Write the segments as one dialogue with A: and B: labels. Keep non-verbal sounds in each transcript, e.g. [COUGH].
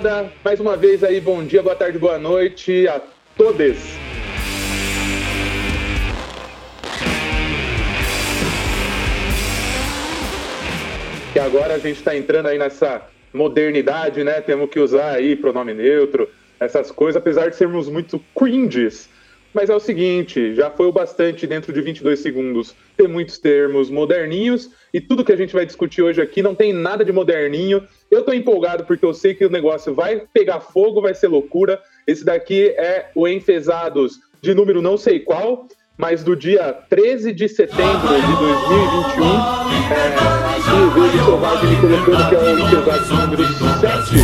A: rapaziada. Mais uma vez aí, bom dia, boa tarde, boa noite a todos. Que agora a gente está entrando aí nessa modernidade, né? Temos que usar aí pronome neutro, essas coisas, apesar de sermos muito cringes. Mas é o seguinte, já foi o bastante dentro de 22 segundos ter muitos termos moderninhos e tudo que a gente vai discutir hoje aqui não tem nada de moderninho. Eu tô empolgado porque eu sei que o negócio vai pegar fogo, vai ser loucura. Esse daqui é o Enfesados de número não sei qual, mas do dia 13 de setembro de 2021. É, o Vejo Selvagem me colocando que é o Enfesados número 7,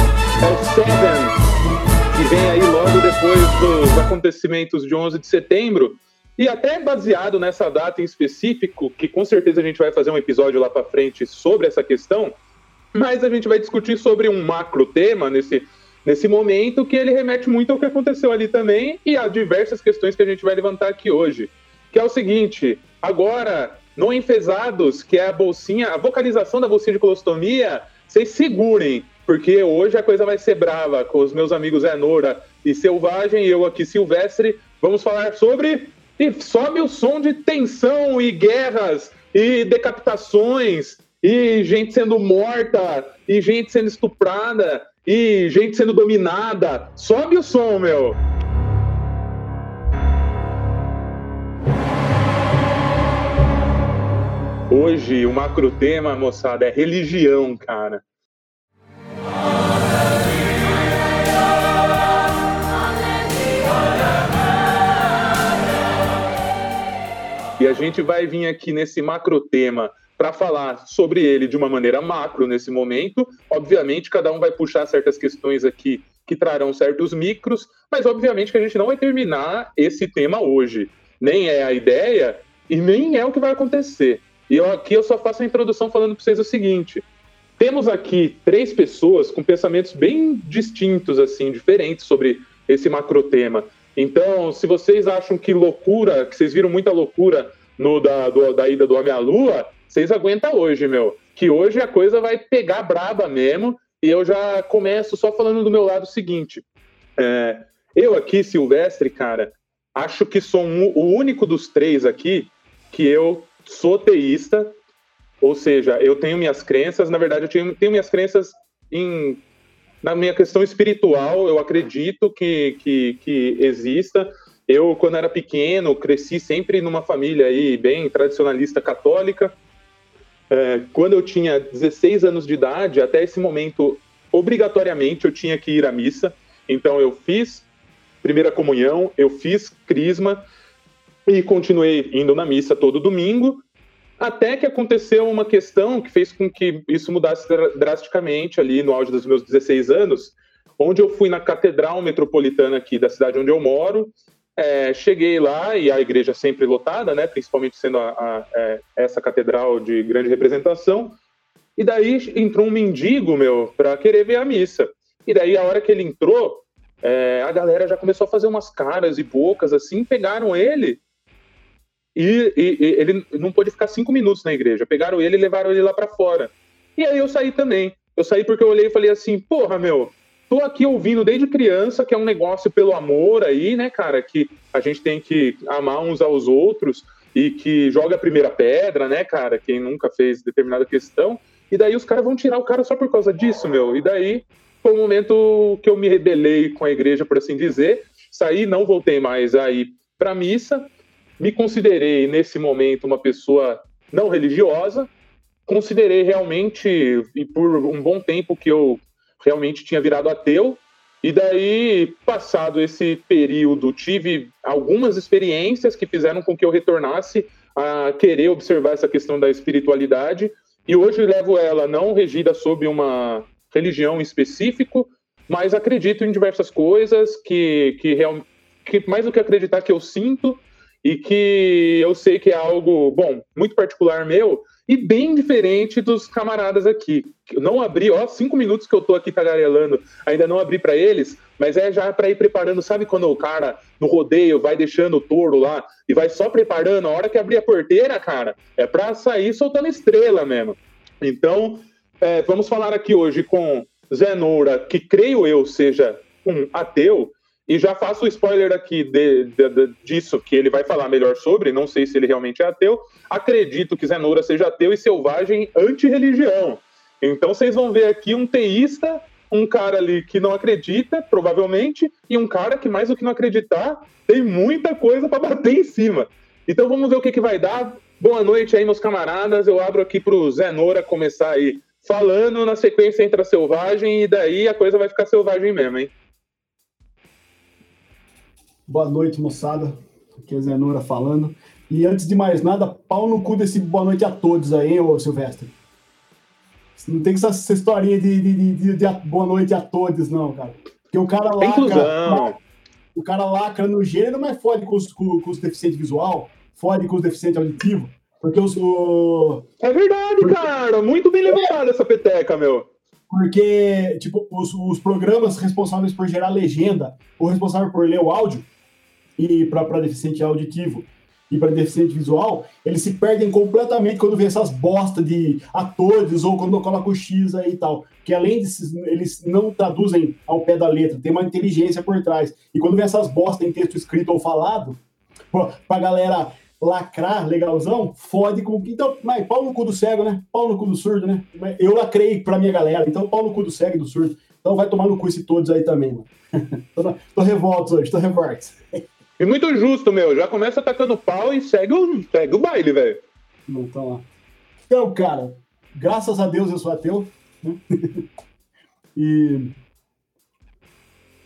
A: é o Seven que vem aí logo depois dos acontecimentos de 11 de setembro. E até baseado nessa data em específico, que com certeza a gente vai fazer um episódio lá para frente sobre essa questão, mas a gente vai discutir sobre um macro tema nesse, nesse momento que ele remete muito ao que aconteceu ali também e a diversas questões que a gente vai levantar aqui hoje. Que é o seguinte, agora, no Enfesados, que é a bolsinha, a vocalização da bolsinha de colostomia, vocês segurem, porque hoje a coisa vai ser brava com os meus amigos Enora e Selvagem e eu aqui Silvestre. Vamos falar sobre. E sobe o som de tensão e guerras e decapitações e gente sendo morta e gente sendo estuprada e gente sendo dominada. Sobe o som, meu! Hoje o macro tema, moçada, é religião, cara. E a gente vai vir aqui nesse macro tema para falar sobre ele de uma maneira macro nesse momento. Obviamente, cada um vai puxar certas questões aqui que trarão certos micros, mas obviamente que a gente não vai terminar esse tema hoje. Nem é a ideia e nem é o que vai acontecer. E eu, aqui eu só faço a introdução falando para vocês o seguinte: temos aqui três pessoas com pensamentos bem distintos, assim, diferentes sobre esse macro tema. Então, se vocês acham que loucura, que vocês viram muita loucura no da, do, da ida do Homem à Lua, vocês aguentam hoje, meu. Que hoje a coisa vai pegar braba mesmo. E eu já começo só falando do meu lado seguinte. É, eu aqui, Silvestre, cara, acho que sou um, o único dos três aqui que eu sou teísta, ou seja, eu tenho minhas crenças, na verdade, eu tenho, tenho minhas crenças em na minha questão espiritual, eu acredito que, que, que exista. Eu, quando era pequeno, cresci sempre numa família aí bem tradicionalista católica. É, quando eu tinha 16 anos de idade, até esse momento, obrigatoriamente eu tinha que ir à missa. Então eu fiz primeira comunhão, eu fiz crisma e continuei indo na missa todo domingo. Até que aconteceu uma questão que fez com que isso mudasse drasticamente ali no auge dos meus 16 anos, onde eu fui na Catedral Metropolitana aqui da cidade onde eu moro. É, cheguei lá e a igreja sempre lotada, né, principalmente sendo a, a, é, essa catedral de grande representação. E daí entrou um mendigo, meu, para querer ver a missa. E daí, a hora que ele entrou, é, a galera já começou a fazer umas caras e bocas assim, pegaram ele e, e, e, ele não pôde ficar cinco minutos na igreja. Pegaram ele e levaram ele lá para fora. E aí eu saí também. Eu saí porque eu olhei e falei assim, porra, meu, tô aqui ouvindo desde criança que é um negócio pelo amor aí, né, cara, que a gente tem que amar uns aos outros e que joga a primeira pedra, né, cara, quem nunca fez determinada questão. E daí os caras vão tirar o cara só por causa disso, meu. E daí foi o momento que eu me rebelei com a igreja, por assim dizer. Saí, não voltei mais aí para missa me considerei, nesse momento, uma pessoa não religiosa, considerei realmente, e por um bom tempo que eu realmente tinha virado ateu, e daí, passado esse período, tive algumas experiências que fizeram com que eu retornasse a querer observar essa questão da espiritualidade, e hoje levo ela não regida sob uma religião específico, mas acredito em diversas coisas que, que, real, que mais do que acreditar que eu sinto, e que eu sei que é algo, bom, muito particular meu e bem diferente dos camaradas aqui. Eu não abri, ó, cinco minutos que eu tô aqui tagarelando, ainda não abri para eles, mas é já para ir preparando. Sabe quando o cara no rodeio vai deixando o touro lá e vai só preparando? A hora que abrir a porteira, cara, é para sair soltando estrela mesmo. Então, é, vamos falar aqui hoje com Zenoura, que creio eu seja um ateu, e já faço o spoiler aqui de, de, de, disso, que ele vai falar melhor sobre, não sei se ele realmente é ateu. Acredito que Zenoura seja ateu e selvagem anti-religião. Então vocês vão ver aqui um teísta, um cara ali que não acredita, provavelmente, e um cara que, mais do que não acreditar, tem muita coisa para bater em cima. Então vamos ver o que, que vai dar. Boa noite aí, meus camaradas. Eu abro aqui pro Zenoura começar aí falando, na sequência entra selvagem, e daí a coisa vai ficar selvagem mesmo, hein?
B: Boa noite, moçada. Aqui é Zenora falando. E antes de mais nada, pau no cu desse boa noite a todos aí, hein, ô Silvestre. Não tem essa, essa historinha de, de, de, de, boa noite a todos, não, cara. Porque o cara lacra. O cara lacra no gênero, mas fode com os, com, com os deficientes visual, fode com os deficientes auditivos. Porque os. O...
A: É verdade, porque... cara. Muito bem levantada essa peteca, meu.
B: Porque, tipo, os, os programas responsáveis por gerar legenda, ou responsável por ler o áudio, e para deficiente auditivo e para deficiente visual, eles se perdem completamente quando vê essas bosta de atores ou quando coloca o X aí e tal. Que além de eles não traduzem ao pé da letra, tem uma inteligência por trás. E quando vê essas bosta em texto escrito ou falado, pra galera lacrar legalzão, fode com. Então, mas pau no cu do cego, né? Pau no cu do surdo, né? Eu lacrei pra minha galera, então pau no cu do cego e do surdo. Então vai tomar no cu esse todos aí também, mano. [LAUGHS] tô, tô revolto hoje, tô revolto. [LAUGHS]
A: E muito justo, meu. Já começa atacando pau e segue o, segue o baile, velho.
B: Então, lá. Então, cara, graças a Deus eu sou ateu. Né? [LAUGHS] e.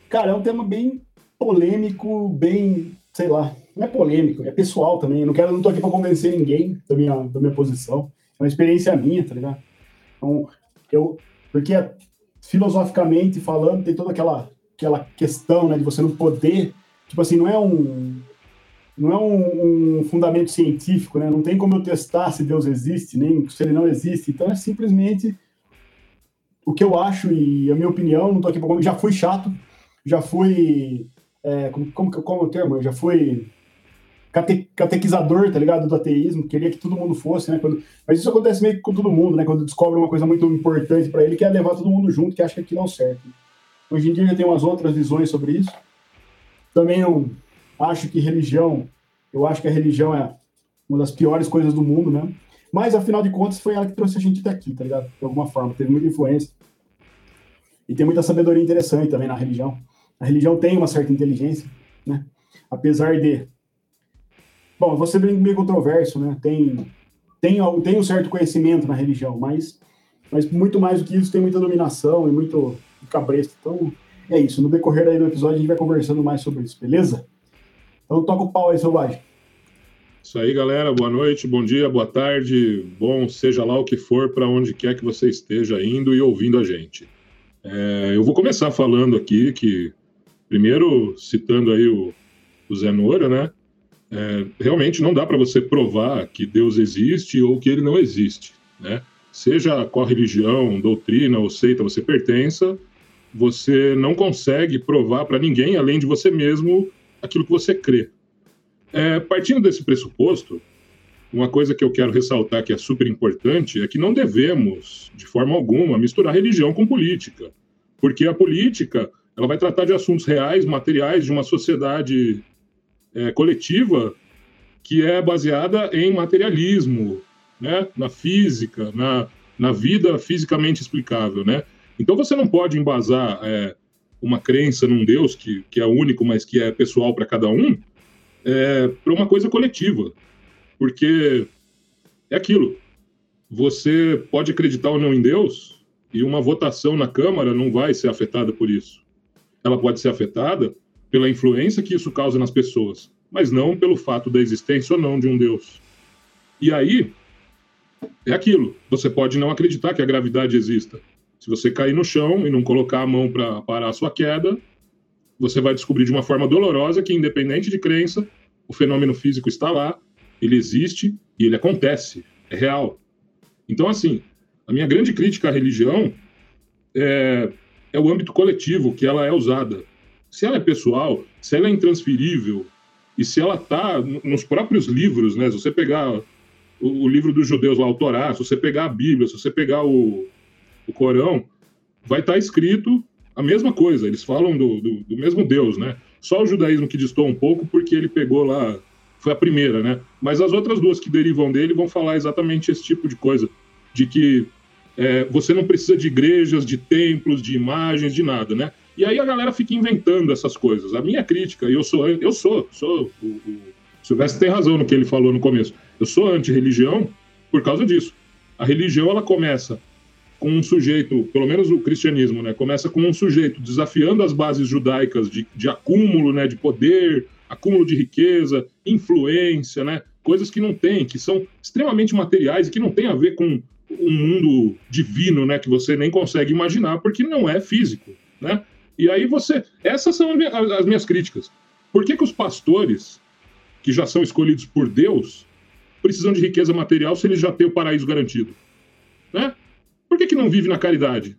B: Cara, é um tema bem polêmico, bem. sei lá. Não é polêmico, é pessoal também. Eu não quero, não tô aqui pra convencer ninguém da minha, da minha posição. É uma experiência minha, tá ligado? Então, eu. Porque filosoficamente falando, tem toda aquela, aquela questão, né, de você não poder tipo assim, não é um não é um, um, fundamento científico, né? Não tem como eu testar se Deus existe, nem se ele não existe. Então é simplesmente o que eu acho e a minha opinião. Não tô aqui para já fui chato, já fui é, como, como, como é o termo? Eu já fui cate, catequizador, tá ligado? Do ateísmo, queria que todo mundo fosse, né? Quando, mas isso acontece meio que com todo mundo, né? Quando descobre uma coisa muito importante para ele, que é levar todo mundo junto, que acha que aquilo é o certo. Hoje em dia já tem umas outras visões sobre isso. Também eu acho que religião, eu acho que a religião é uma das piores coisas do mundo, né? Mas, afinal de contas, foi ela que trouxe a gente até aqui, tá ligado? De alguma forma, teve muita influência. E tem muita sabedoria interessante também na religião. A religião tem uma certa inteligência, né? Apesar de... Bom, você bem meio controverso, né? Tem, tem, tem um certo conhecimento na religião, mas, mas muito mais do que isso, tem muita dominação e muito cabresto. Então, é isso. No decorrer do episódio, a gente vai conversando mais sobre isso, beleza? Então toca o pau aí, Selvagem.
C: Isso aí, galera. Boa noite, bom dia, boa tarde, bom, seja lá o que for, para onde quer que você esteja indo e ouvindo a gente. É, eu vou começar falando aqui que, primeiro, citando aí o, o Zé Nora, né? É, realmente não dá para você provar que Deus existe ou que ele não existe, né? Seja qual religião, doutrina ou seita você pertença, você não consegue provar para ninguém, além de você mesmo, aquilo que você crê. É, partindo desse pressuposto, uma coisa que eu quero ressaltar que é super importante é que não devemos, de forma alguma, misturar religião com política, porque a política ela vai tratar de assuntos reais, materiais de uma sociedade é, coletiva que é baseada em materialismo, né, na física, na, na vida fisicamente explicável, né? Então você não pode embasar é, uma crença num Deus que, que é único, mas que é pessoal para cada um, é, para uma coisa coletiva. Porque é aquilo. Você pode acreditar ou não em Deus, e uma votação na Câmara não vai ser afetada por isso. Ela pode ser afetada pela influência que isso causa nas pessoas, mas não pelo fato da existência ou não de um Deus. E aí, é aquilo. Você pode não acreditar que a gravidade exista, se você cair no chão e não colocar a mão para parar a sua queda, você vai descobrir de uma forma dolorosa que, independente de crença, o fenômeno físico está lá, ele existe e ele acontece, é real. Então, assim, a minha grande crítica à religião é, é o âmbito coletivo que ela é usada. Se ela é pessoal, se ela é intransferível e se ela está nos próprios livros, né? Se você pegar o, o livro dos judeus lá, o Torá, se você pegar a Bíblia, se você pegar o, o Corão, vai estar tá escrito a mesma coisa. Eles falam do, do, do, mesmo Deus, né? Só o judaísmo que distou um pouco porque ele pegou lá, foi a primeira, né? Mas as outras duas que derivam dele vão falar exatamente esse tipo de coisa, de que é, você não precisa de igrejas, de templos, de imagens, de nada, né? E aí a galera fica inventando essas coisas. A minha crítica, e eu sou, eu sou, sou o, o Silvestre tem razão no que ele falou no começo. Eu sou anti-religião por causa disso. A religião ela começa com um sujeito, pelo menos o cristianismo, né? Começa com um sujeito desafiando as bases judaicas de, de acúmulo, né? De poder, acúmulo de riqueza, influência, né? Coisas que não tem, que são extremamente materiais e que não tem a ver com um mundo divino, né? Que você nem consegue imaginar porque não é físico, né? E aí você. Essas são as minhas críticas. Por que, que os pastores, que já são escolhidos por Deus, precisam de riqueza material se eles já têm o paraíso garantido? Né? Por que, que não vive na caridade?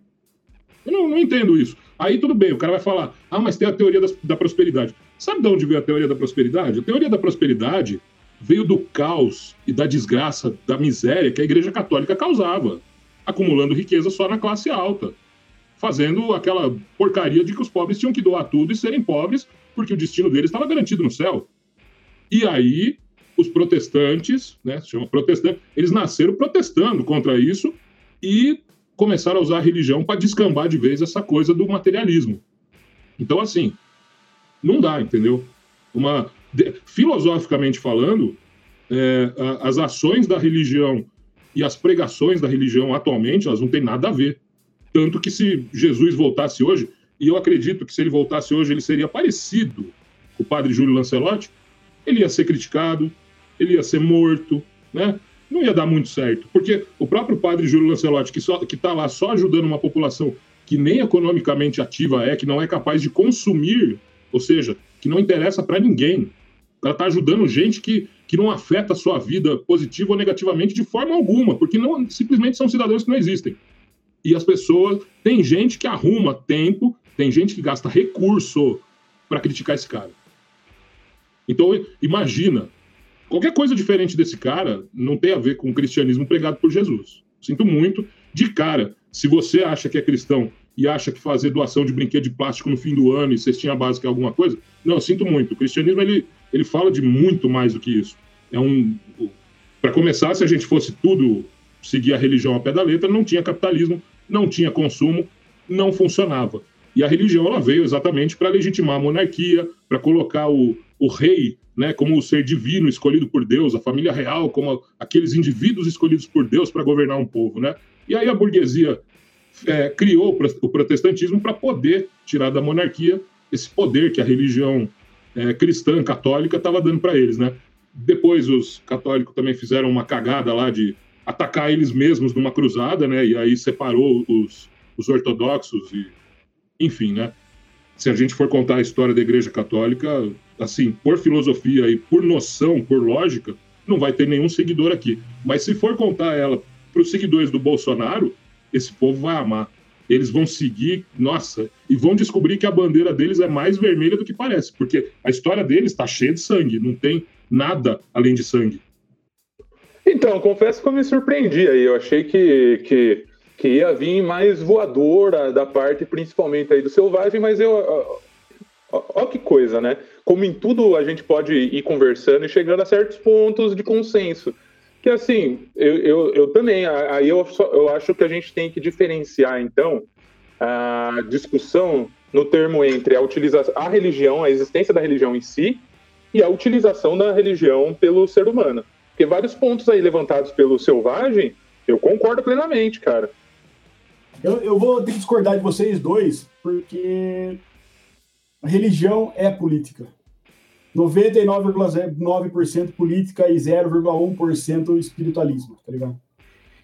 C: Eu não, não entendo isso. Aí tudo bem, o cara vai falar, ah, mas tem a teoria das, da prosperidade. Sabe de onde veio a teoria da prosperidade? A teoria da prosperidade veio do caos e da desgraça, da miséria que a Igreja Católica causava, acumulando riqueza só na classe alta fazendo aquela porcaria de que os pobres tinham que doar tudo e serem pobres, porque o destino deles estava garantido no céu. E aí, os protestantes, né, se chama protestante, eles nasceram protestando contra isso e começaram a usar a religião para descambar de vez essa coisa do materialismo. Então, assim, não dá, entendeu? Uma, de, filosoficamente falando, é, a, as ações da religião e as pregações da religião atualmente, elas não têm nada a ver. Tanto que se Jesus voltasse hoje, e eu acredito que se ele voltasse hoje, ele seria parecido com o padre Júlio Lancelotti, ele ia ser criticado, ele ia ser morto, né? Não ia dar muito certo, porque o próprio padre Júlio Lancelotti, que está lá só ajudando uma população que nem economicamente ativa é, que não é capaz de consumir, ou seja, que não interessa para ninguém. Ela está ajudando gente que, que não afeta a sua vida positiva ou negativamente de forma alguma, porque não simplesmente são cidadãos que não existem. E as pessoas. Tem gente que arruma tempo, tem gente que gasta recurso para criticar esse cara. Então, imagina. Qualquer coisa diferente desse cara não tem a ver com o cristianismo pregado por Jesus. Sinto muito. De cara, se você acha que é cristão e acha que fazer doação de brinquedo de plástico no fim do ano e cestinha básica é alguma coisa, não, sinto muito. O cristianismo ele, ele fala de muito mais do que isso. É um. Para começar, se a gente fosse tudo seguir a religião ao pé da letra, não tinha capitalismo, não tinha consumo, não funcionava. E a religião ela veio exatamente para legitimar a monarquia, para colocar o, o rei né, como o ser divino escolhido por Deus, a família real como aqueles indivíduos escolhidos por Deus para governar um povo. Né? E aí a burguesia é, criou o protestantismo para poder tirar da monarquia esse poder que a religião é, cristã católica estava dando para eles. Né? Depois os católicos também fizeram uma cagada lá de atacar eles mesmos numa cruzada, né? E aí separou os, os ortodoxos e, enfim, né? Se a gente for contar a história da Igreja Católica, assim, por filosofia e por noção, por lógica, não vai ter nenhum seguidor aqui. Mas se for contar ela para os seguidores do Bolsonaro, esse povo vai amar. Eles vão seguir, nossa, e vão descobrir que a bandeira deles é mais vermelha do que parece, porque a história deles está cheia de sangue, não tem nada além de sangue.
A: Então, confesso que eu me surpreendi aí. Eu achei que, que, que ia vir mais voadora da parte, principalmente aí do Selvagem, mas eu. Olha que coisa, né? Como em tudo a gente pode ir conversando e chegando a certos pontos de consenso. Que assim, eu, eu, eu também, aí eu, eu acho que a gente tem que diferenciar, então, a discussão no termo entre a utilização, a religião, a existência da religião em si, e a utilização da religião pelo ser humano. Porque vários pontos aí levantados pelo Selvagem, eu concordo plenamente, cara.
B: Eu, eu vou ter que discordar de vocês dois, porque religião é política. 99,9% política e 0,1% espiritualismo, tá ligado?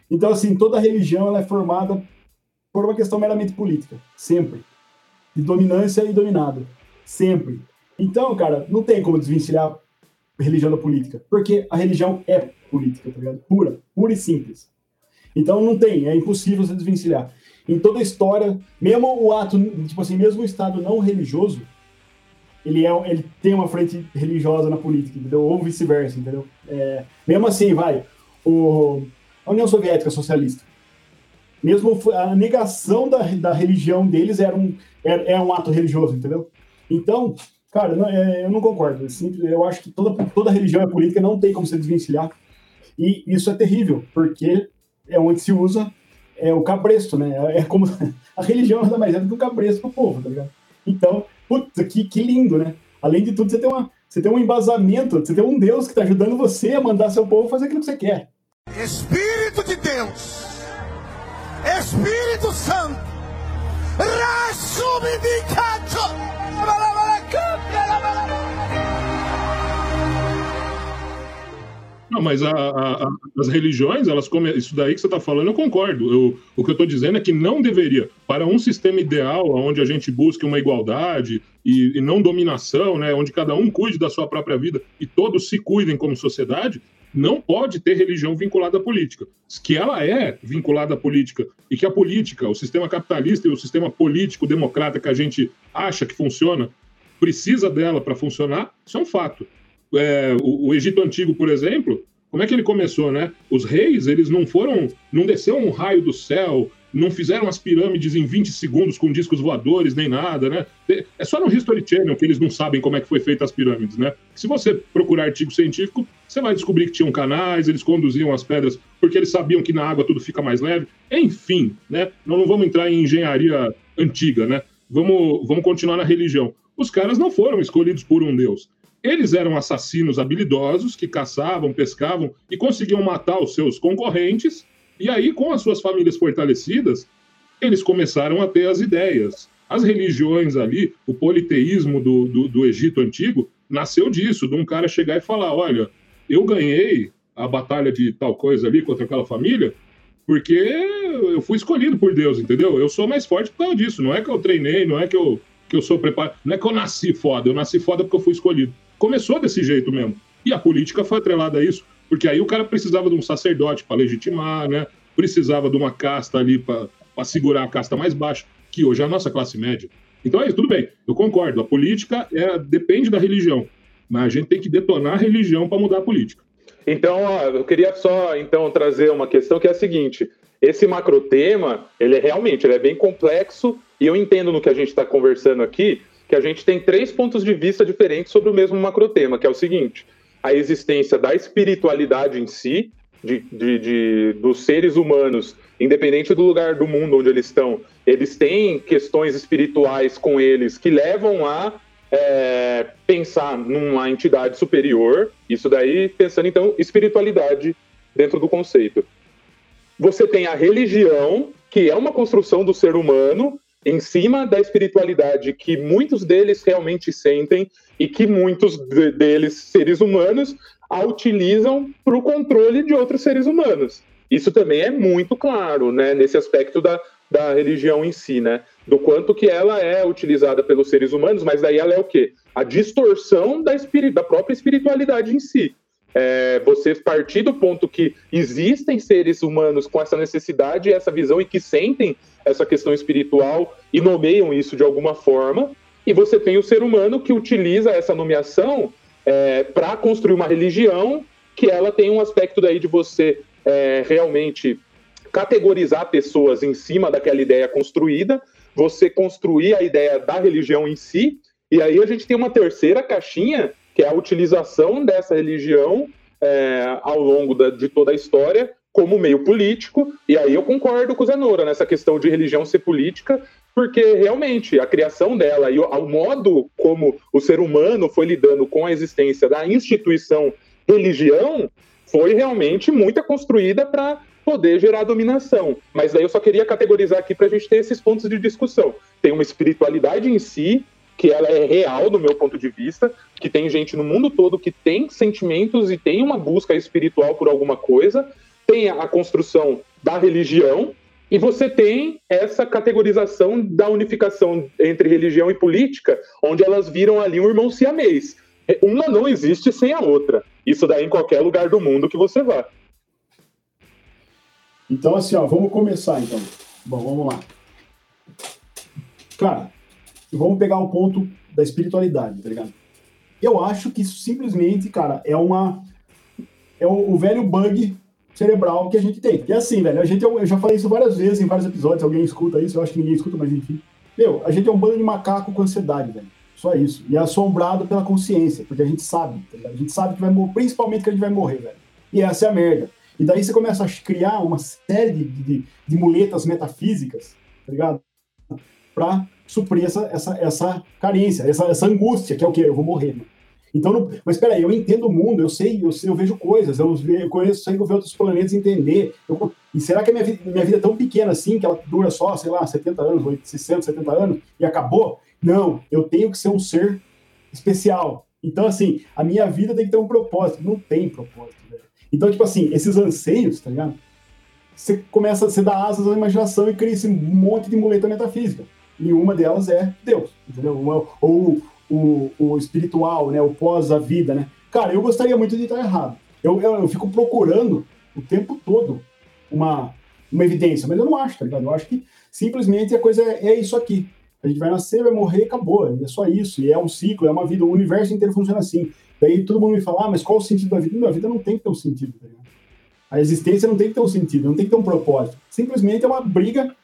B: Então, assim, toda religião ela é formada por uma questão meramente política, sempre. De dominância e dominado, sempre. Então, cara, não tem como desvencilhar religião da política. Porque a religião é política, tá ligado? Pura, pura e simples. Então não tem, é impossível você desvencilhar. Em toda a história, mesmo o ato, tipo assim, mesmo o Estado não religioso, ele, é, ele tem uma frente religiosa na política, entendeu? Ou vice-versa, entendeu? É, mesmo assim, vai, o, a União Soviética socialista, mesmo a negação da, da religião deles era um, era, é um ato religioso, entendeu? Então, cara, não, é, eu não concordo. É eu acho que toda, toda religião é política, não tem como se desvencilhar. E isso é terrível, porque é onde se usa é, o cabresto, né? É como [LAUGHS] a religião nada mais é do que um cabresto pro povo, tá ligado? Então, puta, que, que lindo, né? Além de tudo, você tem, uma, você tem um embasamento, você tem um Deus que está ajudando você a mandar seu povo fazer aquilo que você quer.
D: Espírito de Deus, Espírito Santo, Rassumidicato.
C: Não, mas a, a, as religiões, elas come... isso daí que você está falando, eu concordo. Eu, o que eu estou dizendo é que não deveria. Para um sistema ideal, onde a gente busque uma igualdade e, e, não dominação, né, onde cada um cuide da sua própria vida e todos se cuidem como sociedade, não pode ter religião vinculada à política. Que ela é vinculada à política e que a política, o sistema capitalista e o sistema político democrata que a gente acha que funciona, precisa dela para funcionar, isso é um fato é, o, o, Egito Antigo, por exemplo, como é que ele começou, né? Os reis, eles não foram, não desceu um raio do céu, não fizeram as pirâmides em 20 segundos com discos voadores, nem nada, né? É só no History Channel que eles não sabem como é que foi feita as pirâmides, né? Se você procurar artigo científico, você vai descobrir que tinham canais, eles conduziam as pedras porque eles sabiam que na água tudo fica mais leve. Enfim, né? Nós não vamos entrar em engenharia antiga, né? Vamos, vamos continuar na religião. Os caras não foram escolhidos por um deus. Eles eram assassinos habilidosos que caçavam, pescavam e conseguiam matar os seus concorrentes. E aí, com as suas famílias fortalecidas, eles começaram a ter as ideias. As religiões ali, o politeísmo do, do, do Egito Antigo, nasceu disso, de um cara chegar e falar: olha, eu ganhei a batalha de tal coisa ali contra aquela família, porque eu fui escolhido por Deus, entendeu? Eu sou mais forte por causa disso. Não é que eu treinei, não é que eu, que eu sou preparado, não é que eu nasci foda, eu nasci foda porque eu fui escolhido. Começou desse jeito mesmo. E a política foi atrelada a isso, porque aí o cara precisava de um sacerdote para legitimar, né? Precisava de uma casta ali para segurar a casta mais baixa, que hoje é a nossa classe média. Então é isso, tudo bem, eu concordo. A política é, depende da religião, mas a gente tem que detonar a religião para mudar a política.
A: Então, ó, eu queria só então trazer uma questão que é a seguinte: esse macrotema, ele é realmente ele é bem complexo e eu entendo no que a gente está conversando aqui que a gente tem três pontos de vista diferentes sobre o mesmo macrotema, que é o seguinte: a existência da espiritualidade em si, de, de, de, dos seres humanos, independente do lugar do mundo onde eles estão, eles têm questões espirituais com eles que levam a é, pensar numa entidade superior. Isso daí, pensando então espiritualidade dentro do conceito. Você tem a religião, que é uma construção do ser humano em cima da espiritualidade que muitos deles realmente sentem e que muitos de, deles, seres humanos, a utilizam para o controle de outros seres humanos. Isso também é muito claro, né, nesse aspecto da, da religião em si, né, do quanto que ela é utilizada pelos seres humanos, mas daí ela é o quê? A distorção da, da própria espiritualidade em si é, você partir do ponto que existem seres humanos com essa necessidade, essa visão e que sentem essa questão espiritual e nomeiam isso de alguma forma, e você tem o ser humano que utiliza essa nomeação é, para construir uma religião que ela tem um aspecto daí de você é, realmente categorizar pessoas em cima daquela ideia construída, você construir a ideia da religião em si, e aí a gente tem uma terceira caixinha que é a utilização dessa religião é, ao longo da, de toda a história como meio político, e aí eu concordo com o Zenora nessa questão de religião ser política, porque realmente a criação dela e o, o modo como o ser humano foi lidando com a existência da instituição religião foi realmente muito construída para poder gerar dominação. Mas daí eu só queria categorizar aqui para a gente ter esses pontos de discussão. Tem uma espiritualidade em si, que ela é real do meu ponto de vista, que tem gente no mundo todo que tem sentimentos e tem uma busca espiritual por alguma coisa, tem a construção da religião e você tem essa categorização da unificação entre religião e política, onde elas viram ali um irmão siamês. Uma não existe sem a outra. Isso daí em qualquer lugar do mundo que você vá.
B: Então, assim, ó, vamos começar então. Bom, vamos lá. Cara, vamos pegar o ponto da espiritualidade, tá ligado? Eu acho que isso simplesmente, cara, é uma. É o, o velho bug cerebral que a gente tem. E assim, velho, a gente, é eu já falei isso várias vezes em vários episódios, alguém escuta isso, eu acho que ninguém escuta, mas enfim. Meu, a gente é um bando de macaco com ansiedade, velho. Só isso. E é assombrado pela consciência, porque a gente sabe, tá A gente sabe que vai morrer, principalmente que a gente vai morrer, velho. E essa é a merda. E daí você começa a criar uma série de, de, de muletas metafísicas, tá ligado? Pra suprir essa, essa, essa carência, essa, essa angústia, que é o quê? Eu vou morrer, mano. Então, não, mas espera aí, eu entendo o mundo, eu sei, eu, sei, eu vejo coisas, eu, eu conheço, sei vejo outros planetas entender. Eu, e será que a minha vida, minha vida é tão pequena assim, que ela dura só, sei lá, 70 anos, 60, 70 anos, e acabou? Não, eu tenho que ser um ser especial. Então, assim, a minha vida tem que ter um propósito. Não tem propósito, velho. Então, tipo assim, esses anseios, tá ligado? Você começa, você dá asas à imaginação e cria esse monte de muleta metafísica. E uma delas é Deus, entendeu? Ou o, o espiritual, né? O pós a vida, né? Cara, eu gostaria muito de estar errado. Eu, eu, eu, fico procurando o tempo todo uma, uma evidência, mas eu não acho, tá ligado? Eu acho que simplesmente a coisa é, é isso aqui. A gente vai nascer, vai morrer, acabou. É só isso. E é um ciclo, é uma vida. O universo inteiro funciona assim. Daí todo mundo me fala, ah, mas qual o sentido da vida? Não, a vida não tem que ter um sentido, tá ligado? A existência não tem que ter um sentido, não tem que ter um propósito. Simplesmente é uma briga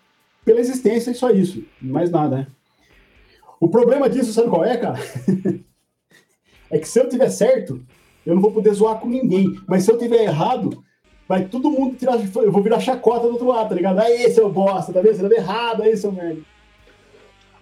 B: pela existência e só isso. Mais nada, né? O problema disso, sabe qual é, cara? [LAUGHS] é que se eu tiver certo, eu não vou poder zoar com ninguém. Mas se eu tiver errado, vai todo mundo tirar. Eu vou virar chacota do outro lado, tá ligado? Aí, seu bosta, tá vendo? Você tá errado, aí, seu merda.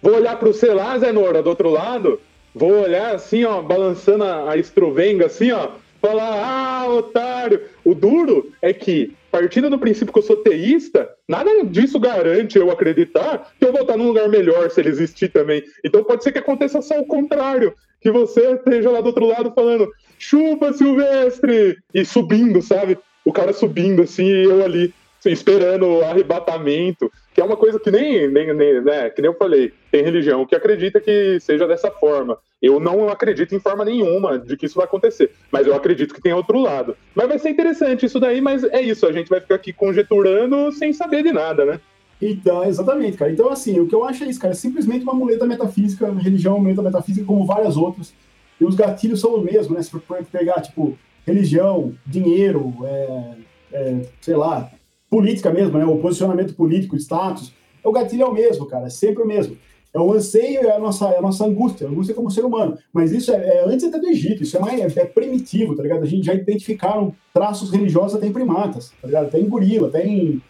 A: Vou olhar pro C lá, Zé Nora, do outro lado. Vou olhar assim, ó, balançando a estrovenga, assim, ó. Falar, ah, otário. O duro é que partindo do princípio que eu sou teísta, nada disso garante eu acreditar que eu vou estar num lugar melhor se ele existir também. Então pode ser que aconteça só o contrário, que você esteja lá do outro lado falando chupa Silvestre e subindo, sabe? O cara subindo assim e eu ali assim, esperando o arrebatamento que é uma coisa que nem, nem, nem, né, que nem eu falei, tem religião que acredita que seja dessa forma. Eu não acredito em forma nenhuma de que isso vai acontecer, mas eu acredito que tem outro lado. Mas vai ser interessante isso daí, mas é isso, a gente vai ficar aqui conjeturando sem saber de nada, né?
B: Então, exatamente, cara. Então, assim, o que eu acho é isso, cara, é simplesmente uma muleta metafísica, religião, muleta metafísica, como várias outras. E os gatilhos são os mesmos, né? Se for pegar, tipo, religião, dinheiro, é, é, sei lá, política mesmo, né? O posicionamento político, status, o gatilho é o mesmo, cara, é sempre o mesmo. É o anseio, é a nossa, é a nossa angústia, a angústia como ser humano. Mas isso é, é antes até do Egito, isso é, mais, é primitivo, tá ligado? A gente já identificaram traços religiosos até em primatas, tá ligado? Até em gorila, até em...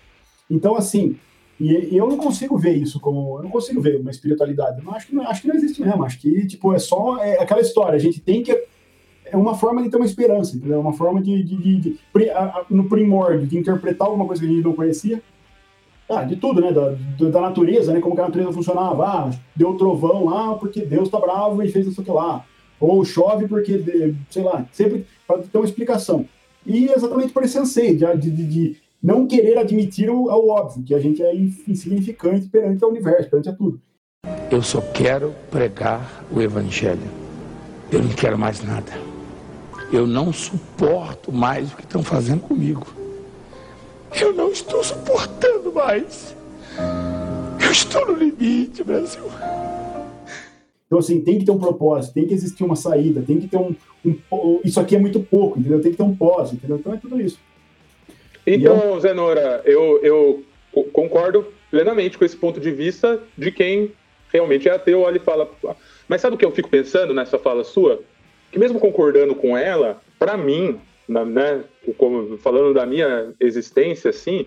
B: Então, assim, e, e, eu não consigo ver isso como... Eu não consigo ver uma espiritualidade. Eu não, acho, que não, acho que não existe mesmo. Acho que, tipo, é só é aquela história. A gente tem que é uma forma de ter uma esperança, entendeu? É uma forma de, de, de, de no primórdio, de interpretar alguma coisa que a gente não conhecia. Ah, de tudo, né? Da, da natureza, né? Como que a natureza funcionava. Ah, deu trovão lá porque Deus tá bravo e fez isso aqui lá. Ou chove porque, sei lá, sempre para ter uma explicação. E exatamente por esse anseio de, de, de não querer admitir o, o, óbvio, que a gente é insignificante perante o universo, perante a tudo.
E: Eu só quero pregar o evangelho. Eu não quero mais nada. Eu não suporto mais o que estão fazendo comigo. Eu não estou suportando mais. Eu estou no limite, Brasil.
B: Então, assim, tem que ter um propósito, tem que existir uma saída, tem que ter um. um isso aqui é muito pouco, entendeu? Tem que ter um pós, entendeu? Então é tudo isso.
A: Então, eu... Zenora, eu, eu concordo plenamente com esse ponto de vista de quem realmente é ateu, olha e fala. Mas sabe o que eu fico pensando nessa fala sua? Que mesmo concordando com ela, para mim, né, como, falando da minha existência, assim,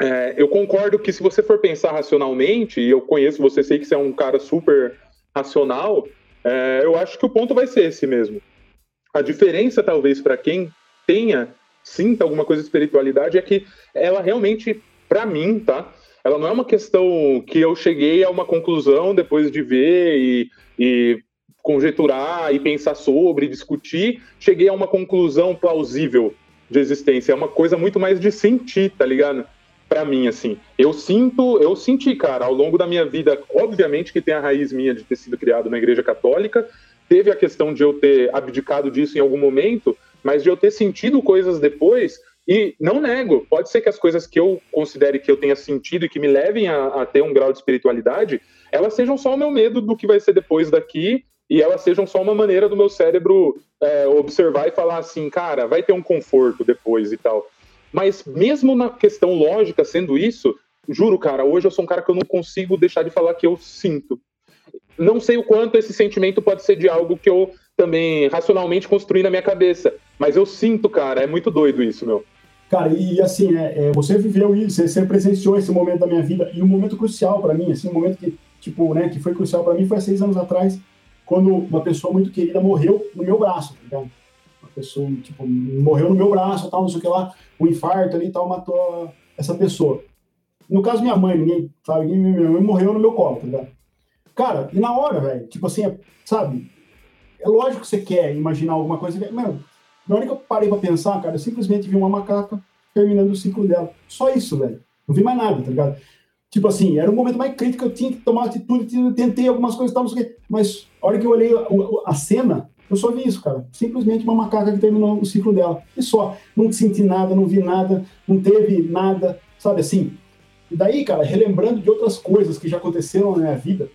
A: é, eu concordo que se você for pensar racionalmente, e eu conheço você, sei que você é um cara super racional, é, eu acho que o ponto vai ser esse mesmo. A diferença, talvez, para quem tenha, sinta alguma coisa de espiritualidade, é que ela realmente, para mim, tá? Ela não é uma questão que eu cheguei a uma conclusão depois de ver e, e conjecturar e pensar sobre, discutir, cheguei a uma conclusão plausível de existência. É uma coisa muito mais de sentir, tá ligado? Para mim, assim. Eu sinto, eu senti, cara, ao longo da minha vida, obviamente que tem a raiz minha de ter sido criado na Igreja Católica, teve a questão de eu ter abdicado disso em algum momento, mas de eu ter sentido coisas depois. E não nego, pode ser que as coisas que eu considere que eu tenha sentido e que me levem a, a ter um grau de espiritualidade, elas sejam só o meu medo do que vai ser depois daqui e elas sejam só uma maneira do meu cérebro é, observar e falar assim, cara, vai ter um conforto depois e tal. Mas mesmo na questão lógica, sendo isso, juro, cara, hoje eu sou um cara que eu não consigo deixar de falar que eu sinto. Não sei o quanto esse sentimento pode ser de algo que eu também racionalmente construí na minha cabeça, mas eu sinto, cara, é muito doido isso, meu.
B: Cara, e assim, é, é, você viveu isso, você, presenciou esse momento da minha vida, e um momento crucial para mim, assim, um momento que, tipo, né, que foi crucial para mim foi há seis anos atrás, quando uma pessoa muito querida morreu no meu braço, tá ligado? Uma pessoa, tipo, morreu no meu braço, tal, não sei o que lá, um infarto ali e tal, matou essa pessoa. No caso, minha mãe, ninguém, sabe, minha mãe morreu no meu colo, tá ligado? Cara, e na hora, velho, tipo assim, é, sabe, é lógico que você quer imaginar alguma coisa, meu, na hora que eu parei pra pensar, cara, eu simplesmente vi uma macaca terminando o ciclo dela. Só isso, velho. Não vi mais nada, tá ligado? Tipo assim, era o momento mais crítico, eu tinha que tomar atitude, tentei algumas coisas tal, não sei o quê. Mas a hora que eu olhei a, a, cena, eu só vi isso, cara. Simplesmente uma macaca que terminou o ciclo dela. E só. Não senti nada, não vi nada, não teve nada, sabe assim? E daí, cara, relembrando de outras coisas que já aconteceram na minha vida,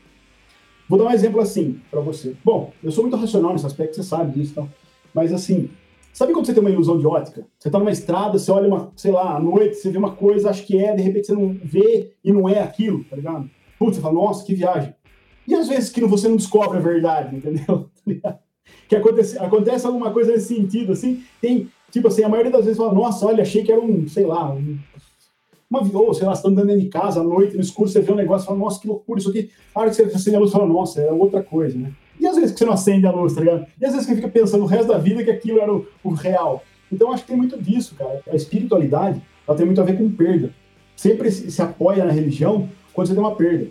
B: vou dar um exemplo assim para você. Bom, eu sou muito racional nesse aspecto, você sabe disso, então. Mas assim, Sabe quando você tem uma ilusão de ótica? Você está numa estrada, você olha uma, sei lá, à noite, você vê uma coisa, acha que é, de repente você não vê e não é aquilo, tá ligado? Putz, você fala, nossa, que viagem. E às vezes que você não descobre a verdade, entendeu? [LAUGHS] Tá que acontece, acontece alguma coisa nesse sentido, assim, tem, tipo assim, a maioria das vezes fala, nossa, olha, achei que era um, sei lá, um, uma, ou sei lá, você tá andando dentro de casa à noite, no escuro, você vê um negócio, fala, nossa, que loucura isso aqui. A hora que você acende a luz, fala, nossa, é outra coisa, né? Às vezes que você não acende a luz, tá ligado? E às vezes que fica pensando o resto da vida que aquilo era o, o real. Então acho que tem muito disso, cara. A espiritualidade, ela tem muito a ver com perda. Sempre se, se apoia na religião quando você tem uma perda.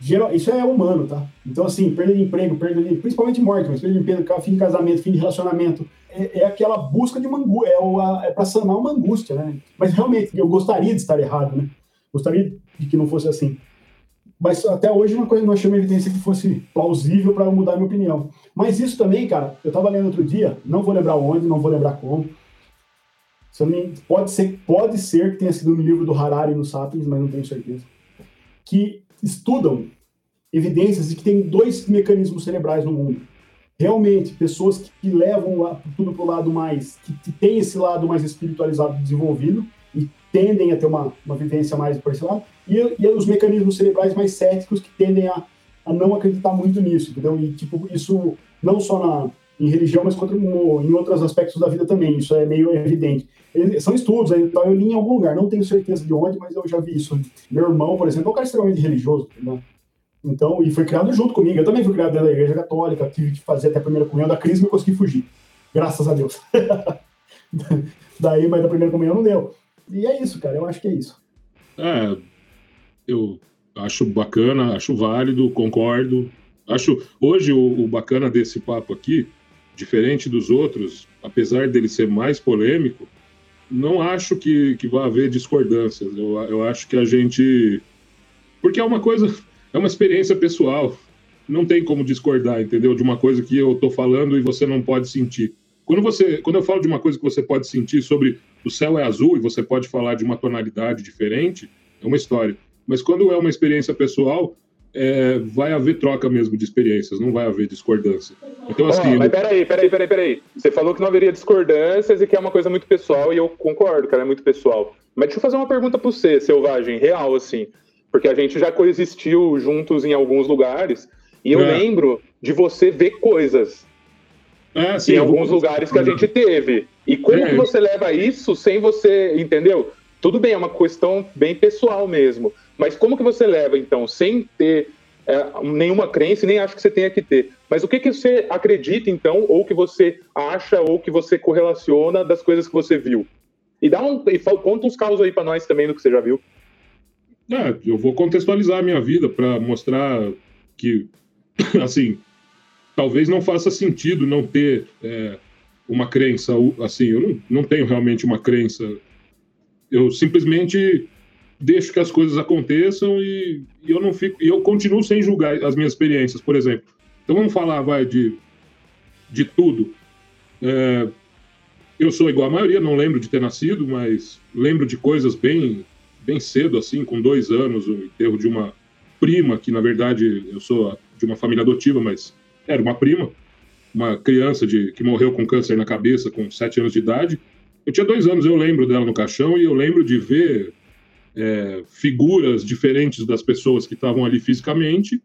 B: Geral, isso é humano, tá? Então, assim, perda de emprego, perda de. principalmente morte, mas perda de emprego, fim de casamento, fim de relacionamento. É, é aquela busca de uma angústia, é, é para sanar uma angústia, né? Mas realmente, eu gostaria de estar errado, né? Gostaria de que não fosse assim. Mas até hoje uma coisa não achei uma evidência que fosse plausível para mudar minha opinião. Mas isso também, cara, eu estava lendo outro dia, não vou lembrar onde, não vou lembrar como. Pode ser, pode ser que tenha sido no livro do Harari no Sapiens, mas não tenho certeza. Que estudam evidências de que tem dois mecanismos cerebrais no mundo. Realmente, pessoas que, levam tudo para o lado mais, que, que tem esse lado mais espiritualizado desenvolvido, tendem a ter uma, uma vivência mais por esse lado, e, e os mecanismos cerebrais mais céticos que tendem a, a não acreditar muito nisso, entendeu? E, tipo, isso não só na, em religião, mas quanto em outros aspectos da vida também, isso é meio evidente. São estudos, então eu li em algum lugar, não tenho certeza de onde, mas eu já vi isso. Meu irmão, por exemplo, é um cara extremamente religioso, né? Então, e foi criado junto comigo. Eu também fui criado dentro da igreja católica, tive que fazer até a primeira comunhão da crise, mas consegui fugir. Graças a Deus. [LAUGHS] Daí, mas da primeira comunhão não deu. E é isso, cara, eu acho que é isso.
C: É, eu acho bacana, acho válido, concordo. Acho hoje o, o bacana desse papo aqui, diferente dos outros, apesar dele ser mais polêmico, não acho que, que vai haver discordâncias. Eu, eu acho que a gente. Porque é uma coisa, é uma experiência pessoal. Não tem como discordar, entendeu? De uma coisa que eu tô falando e você não pode sentir. Quando, você, quando eu falo de uma coisa que você pode sentir sobre o céu é azul e você pode falar de uma tonalidade diferente, é uma história. Mas quando é uma experiência pessoal, é, vai haver troca mesmo de experiências, não vai haver discordância. Então, assim.
A: Oh, mas peraí, peraí, peraí, peraí. Você falou que não haveria discordâncias e que é uma coisa muito pessoal, e eu concordo, cara, é muito pessoal. Mas deixa eu fazer uma pergunta para você, selvagem, real, assim. Porque a gente já coexistiu juntos em alguns lugares, e eu é. lembro de você ver coisas. É, sim, em alguns lugares que a gente teve. E como é. que você leva isso sem você, entendeu? Tudo bem, é uma questão bem pessoal mesmo. Mas como que você leva, então, sem ter é, nenhuma crença, nem acho que você tenha que ter. Mas o que, que você acredita, então, ou que você acha, ou que você correlaciona das coisas que você viu? E dá um. E conta uns casos aí para nós também do que você já viu.
C: É, eu vou contextualizar a minha vida para mostrar que, [COUGHS] assim, talvez não faça sentido não ter é, uma crença, assim, eu não, não tenho realmente uma crença. Eu simplesmente deixo que as coisas aconteçam e, e eu não fico, e eu continuo sem julgar as minhas experiências, por exemplo. Então vamos falar, vai, de, de tudo. É, eu sou igual a maioria, não lembro de ter nascido, mas lembro de coisas bem, bem cedo, assim, com dois anos, o enterro de uma prima, que na verdade eu sou de uma família adotiva, mas era uma prima, uma criança de, que morreu com câncer na cabeça com sete anos de idade. Eu tinha dois anos, eu lembro dela no caixão e eu lembro de ver é, figuras diferentes das pessoas que estavam ali fisicamente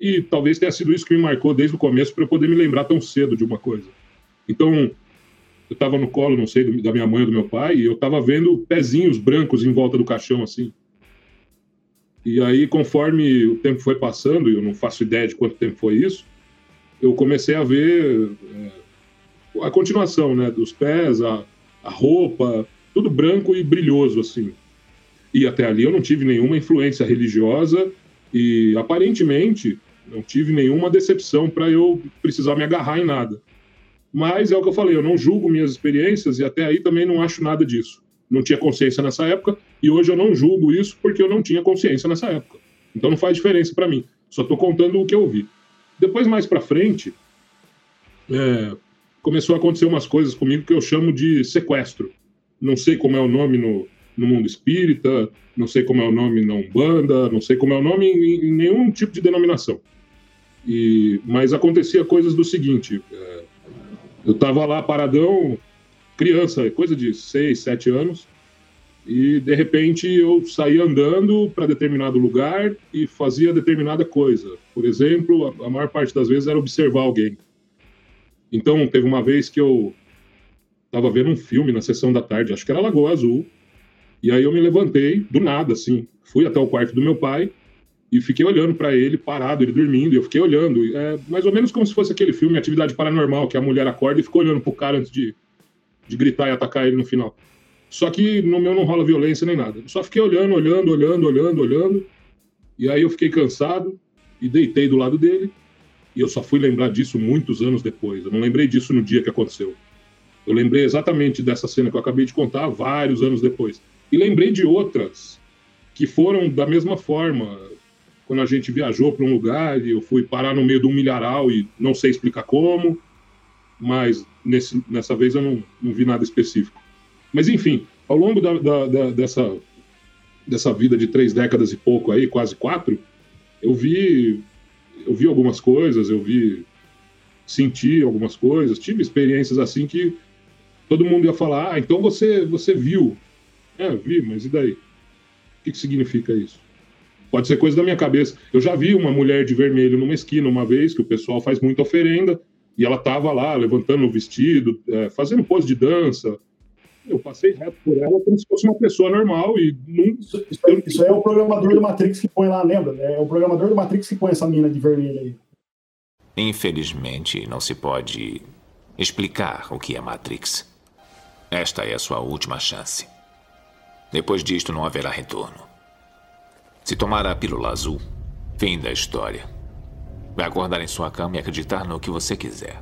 C: e talvez tenha sido isso que me marcou desde o começo para eu poder me lembrar tão cedo de uma coisa. Então, eu estava no colo, não sei, da minha mãe ou do meu pai, e eu estava vendo pezinhos brancos em volta do caixão, assim. E aí, conforme o tempo foi passando, e eu não faço ideia de quanto tempo foi isso, eu comecei a ver é, a continuação, né, dos pés, a, a roupa, tudo branco e brilhoso, assim. E até ali eu não tive nenhuma influência religiosa e aparentemente não tive nenhuma decepção para eu precisar me agarrar em nada. Mas é o que eu falei, eu não julgo minhas experiências e até aí também não acho nada disso. Não tinha consciência nessa época e hoje eu não julgo isso porque eu não tinha consciência nessa época. Então não faz diferença para mim. Só estou contando o que eu vi. Depois, mais para frente, é, começou a acontecer umas coisas comigo que eu chamo de sequestro. Não sei como é o nome no, no mundo espírita, não sei como é o nome na Umbanda, não sei como é o nome em, em nenhum tipo de denominação. E, mas acontecia coisas do seguinte: é, eu estava lá paradão, criança, coisa de 6, 7 anos, e de repente eu saía andando para determinado lugar e fazia determinada coisa. Por exemplo, a, a maior parte das vezes era observar alguém. Então, teve uma vez que eu estava vendo um filme na sessão da tarde, acho que era Lagoa Azul, e aí eu me levantei do nada, assim, fui até o quarto do meu pai e fiquei olhando para ele parado, ele dormindo, e eu fiquei olhando, é mais ou menos como se fosse aquele filme Atividade Paranormal, que a mulher acorda e fica olhando pro cara antes de, de gritar e atacar ele no final. Só que no meu não rola violência nem nada. só fiquei olhando, olhando, olhando, olhando, olhando. E aí eu fiquei cansado e deitei do lado dele. E eu só fui lembrar disso muitos anos depois. Eu não lembrei disso no dia que aconteceu. Eu lembrei exatamente dessa cena que eu acabei de contar vários anos depois. E lembrei de outras que foram da mesma forma. Quando a gente viajou para um lugar e eu fui parar no meio de um milharal e não sei explicar como, mas nesse, nessa vez eu não, não vi nada específico. Mas enfim, ao longo da, da, da, dessa, dessa vida de três décadas e pouco aí, quase quatro, eu vi eu vi algumas coisas, eu vi senti algumas coisas, tive experiências assim que todo mundo ia falar, ah, então você você viu. É, vi, mas e daí? O que, que significa isso? Pode ser coisa da minha cabeça. Eu já vi uma mulher de vermelho numa esquina uma vez, que o pessoal faz muita oferenda, e ela estava lá levantando o vestido, é, fazendo pose de dança. Eu passei reto por ela como se fosse uma pessoa normal e não.
B: Isso, isso, é, isso é o programador do Matrix que põe lá, lembra? É o programador do Matrix que põe essa mina de vermelho aí.
F: Infelizmente, não se pode explicar o que é Matrix. Esta é a sua última chance. Depois disto, não haverá retorno. Se tomar a pílula azul, fim da história. Vai acordar em sua cama e acreditar no que você quiser.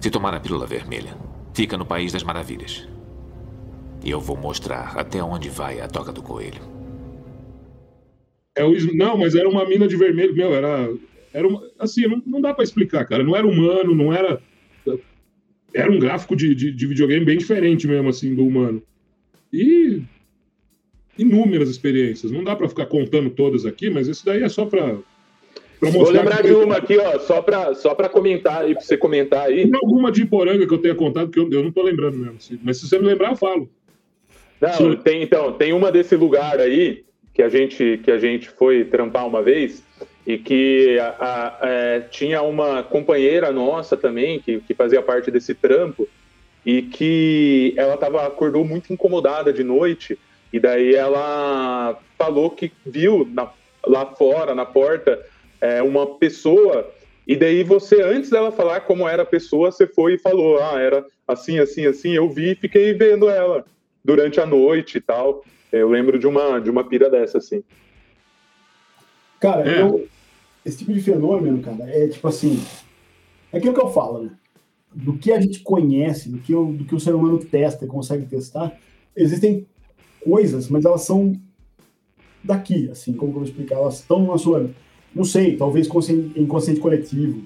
F: Se tomar a pílula vermelha, fica no País das Maravilhas. E eu vou mostrar até onde vai a toca do coelho.
C: É o, não, mas era uma mina de vermelho, meu, era. era uma, assim, não, não dá para explicar, cara. Não era humano, não era. Era um gráfico de, de, de videogame bem diferente mesmo, assim, do humano. E inúmeras experiências. Não dá para ficar contando todas aqui, mas isso daí é só para
A: Vou lembrar de uma aqui, ó, só para só comentar e para você comentar aí.
C: Tem alguma de Iporanga que eu tenha contado que eu, eu não estou lembrando mesmo. Mas se você me lembrar, eu falo.
A: Não, tem, então, tem uma desse lugar aí que a gente, que a gente foi trampar uma vez e que a, a, é, tinha uma companheira nossa também que, que fazia parte desse trampo e que ela tava, acordou muito incomodada de noite e daí ela falou que viu na, lá fora, na porta, é, uma pessoa e daí você, antes dela falar como era a pessoa, você foi e falou, ah, era assim, assim, assim, eu vi e fiquei vendo ela durante a noite e tal. Eu lembro de uma, de uma pira dessa, assim.
B: Cara, é. eu, esse tipo de fenômeno, cara, é tipo assim. É aquilo que eu falo, né? Do que a gente conhece, do que, o, do que o ser humano testa e consegue testar, existem coisas, mas elas são daqui, assim, como eu vou explicar, elas estão na sua, não sei, talvez inconsciente coletivo,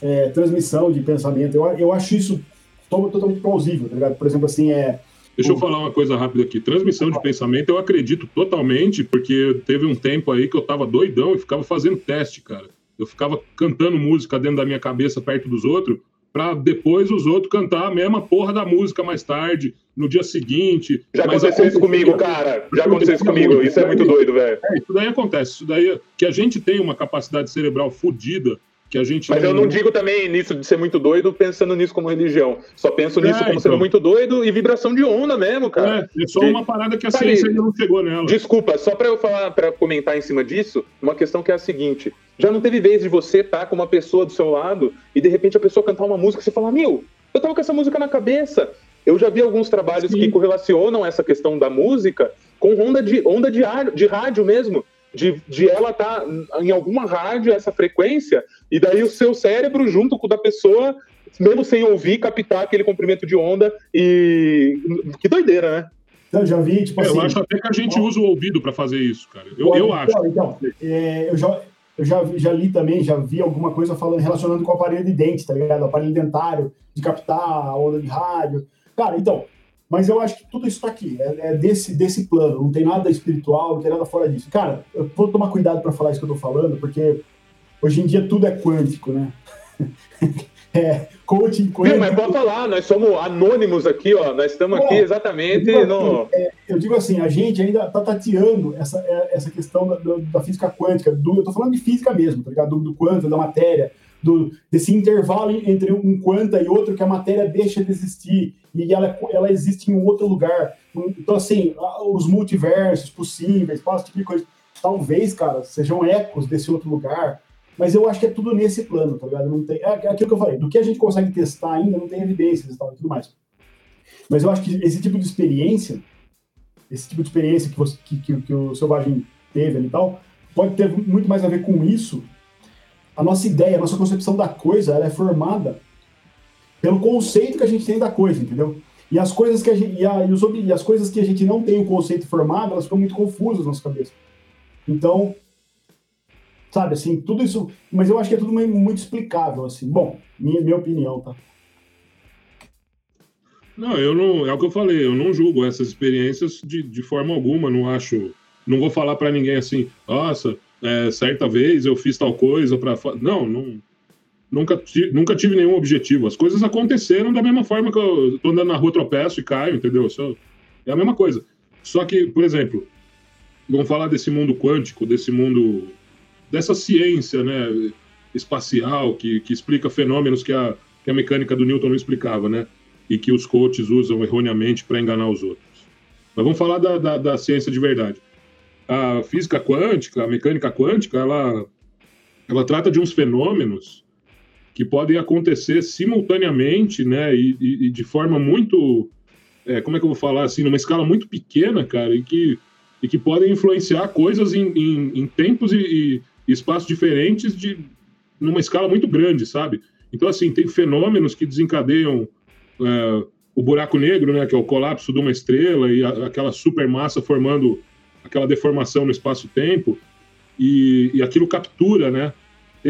B: é, transmissão de pensamento. Eu, eu acho isso totalmente plausível, tá ligado? Por exemplo, assim, é
C: Deixa eu falar uma coisa rápida aqui. Transmissão de pensamento eu acredito totalmente, porque teve um tempo aí que eu tava doidão e ficava fazendo teste, cara. Eu ficava cantando música dentro da minha cabeça perto dos outros para depois os outros cantar a mesma porra da música mais tarde, no dia seguinte.
A: Já aconteceu isso comigo, cara. Já aconteceu isso comigo. Isso é muito doido, velho.
C: É, isso daí acontece. Isso daí que a gente tem uma capacidade cerebral fodida que a gente
A: Mas não... eu não digo também nisso de ser muito doido pensando nisso como religião. Só penso nisso é, como então... sendo muito doido e vibração de onda mesmo, cara.
C: É, é só uma parada que a ciência ainda não chegou nela.
A: Desculpa, só para eu falar, para comentar em cima disso, uma questão que é a seguinte: já não teve vez de você estar tá com uma pessoa do seu lado e de repente a pessoa cantar uma música e você falar, meu, eu tava com essa música na cabeça. Eu já vi alguns trabalhos Sim. que correlacionam essa questão da música com onda de onda de, de rádio mesmo de, de ela estar tá em alguma rádio, essa frequência, e daí o seu cérebro, junto com o da pessoa, mesmo sem ouvir, captar aquele comprimento de onda e. Que doideira, né?
B: Então, já vi, tipo
C: é,
B: assim.
C: Eu acho até que a gente usa o ouvido para fazer isso, cara. Eu, eu então, acho.
B: Então, é, eu já. Eu já, já li também, já vi alguma coisa falando, relacionando com o aparelho de dente, tá ligado? O aparelho dentário, de captar a onda de rádio. Cara, então, mas eu acho que tudo isso está aqui, é, é, desse, desse plano, não tem nada espiritual, não tem nada fora disso. Cara, eu vou tomar cuidado para falar isso que eu estou falando, porque hoje em dia tudo é quântico, né? [LAUGHS]
A: é, coaching quântico. Não, mas pode falar, nós somos anônimos aqui, ó, nós estamos aqui exatamente
B: eu
A: digo,
B: no... é, eu digo assim, a gente ainda está tateando essa, é, essa questão da, da, física quântica, do, eu estou falando de física mesmo, tá ligado? Do, do quanto, da matéria, do, desse intervalo entre um quanta e outro que a matéria deixa de existir e ela, ela existe em outro lugar. Então, assim, os multiversos possíveis, esse tipo de coisa, talvez, cara, sejam ecos desse outro lugar, mas eu acho que é tudo nesse plano, tá ligado? Não tem, é, é aquilo que eu falei, do que a gente consegue testar ainda, não tem evidências e tal, tudo mais. Mas eu acho que esse tipo de experiência, esse tipo de experiência que, você, que, que, que o Selvagem teve ali e tal, pode ter muito mais a ver com isso a nossa ideia, a nossa concepção da coisa, ela é formada pelo conceito que a gente tem da coisa, entendeu? E as coisas que a gente, e, a, e, os, e as coisas que a gente não tem o conceito formado, elas ficam muito confusas na nossa cabeça. Então, sabe, assim, tudo isso, mas eu acho que é tudo muito explicável, assim. Bom, minha, minha opinião, tá?
C: Não, eu não, é o que eu falei, eu não julgo essas experiências de, de forma alguma, não acho, não vou falar para ninguém assim, nossa, é, certa vez eu fiz tal coisa para. Não, não, nunca, nunca tive nenhum objetivo. As coisas aconteceram da mesma forma que eu tô andando na rua, tropeço e caio, entendeu? Isso é a mesma coisa. Só que, por exemplo, vamos falar desse mundo quântico, desse mundo. dessa ciência né, espacial que, que explica fenômenos que a, que a mecânica do Newton não explicava, né? E que os coaches usam erroneamente para enganar os outros. Mas vamos falar da, da, da ciência de verdade a física quântica, a mecânica quântica, ela, ela trata de uns fenômenos que podem acontecer simultaneamente, né, e, e, e de forma muito, é, como é que eu vou falar assim, numa escala muito pequena, cara, e que, e que podem influenciar coisas em, em, em tempos e, e, espaços diferentes de numa escala muito grande, sabe? Então, assim, tem fenômenos que desencadeiam é, o buraco negro, né, que é o colapso de uma estrela e a, aquela supermassa formando aquela deformação no espaço-tempo, e, e aquilo captura, né?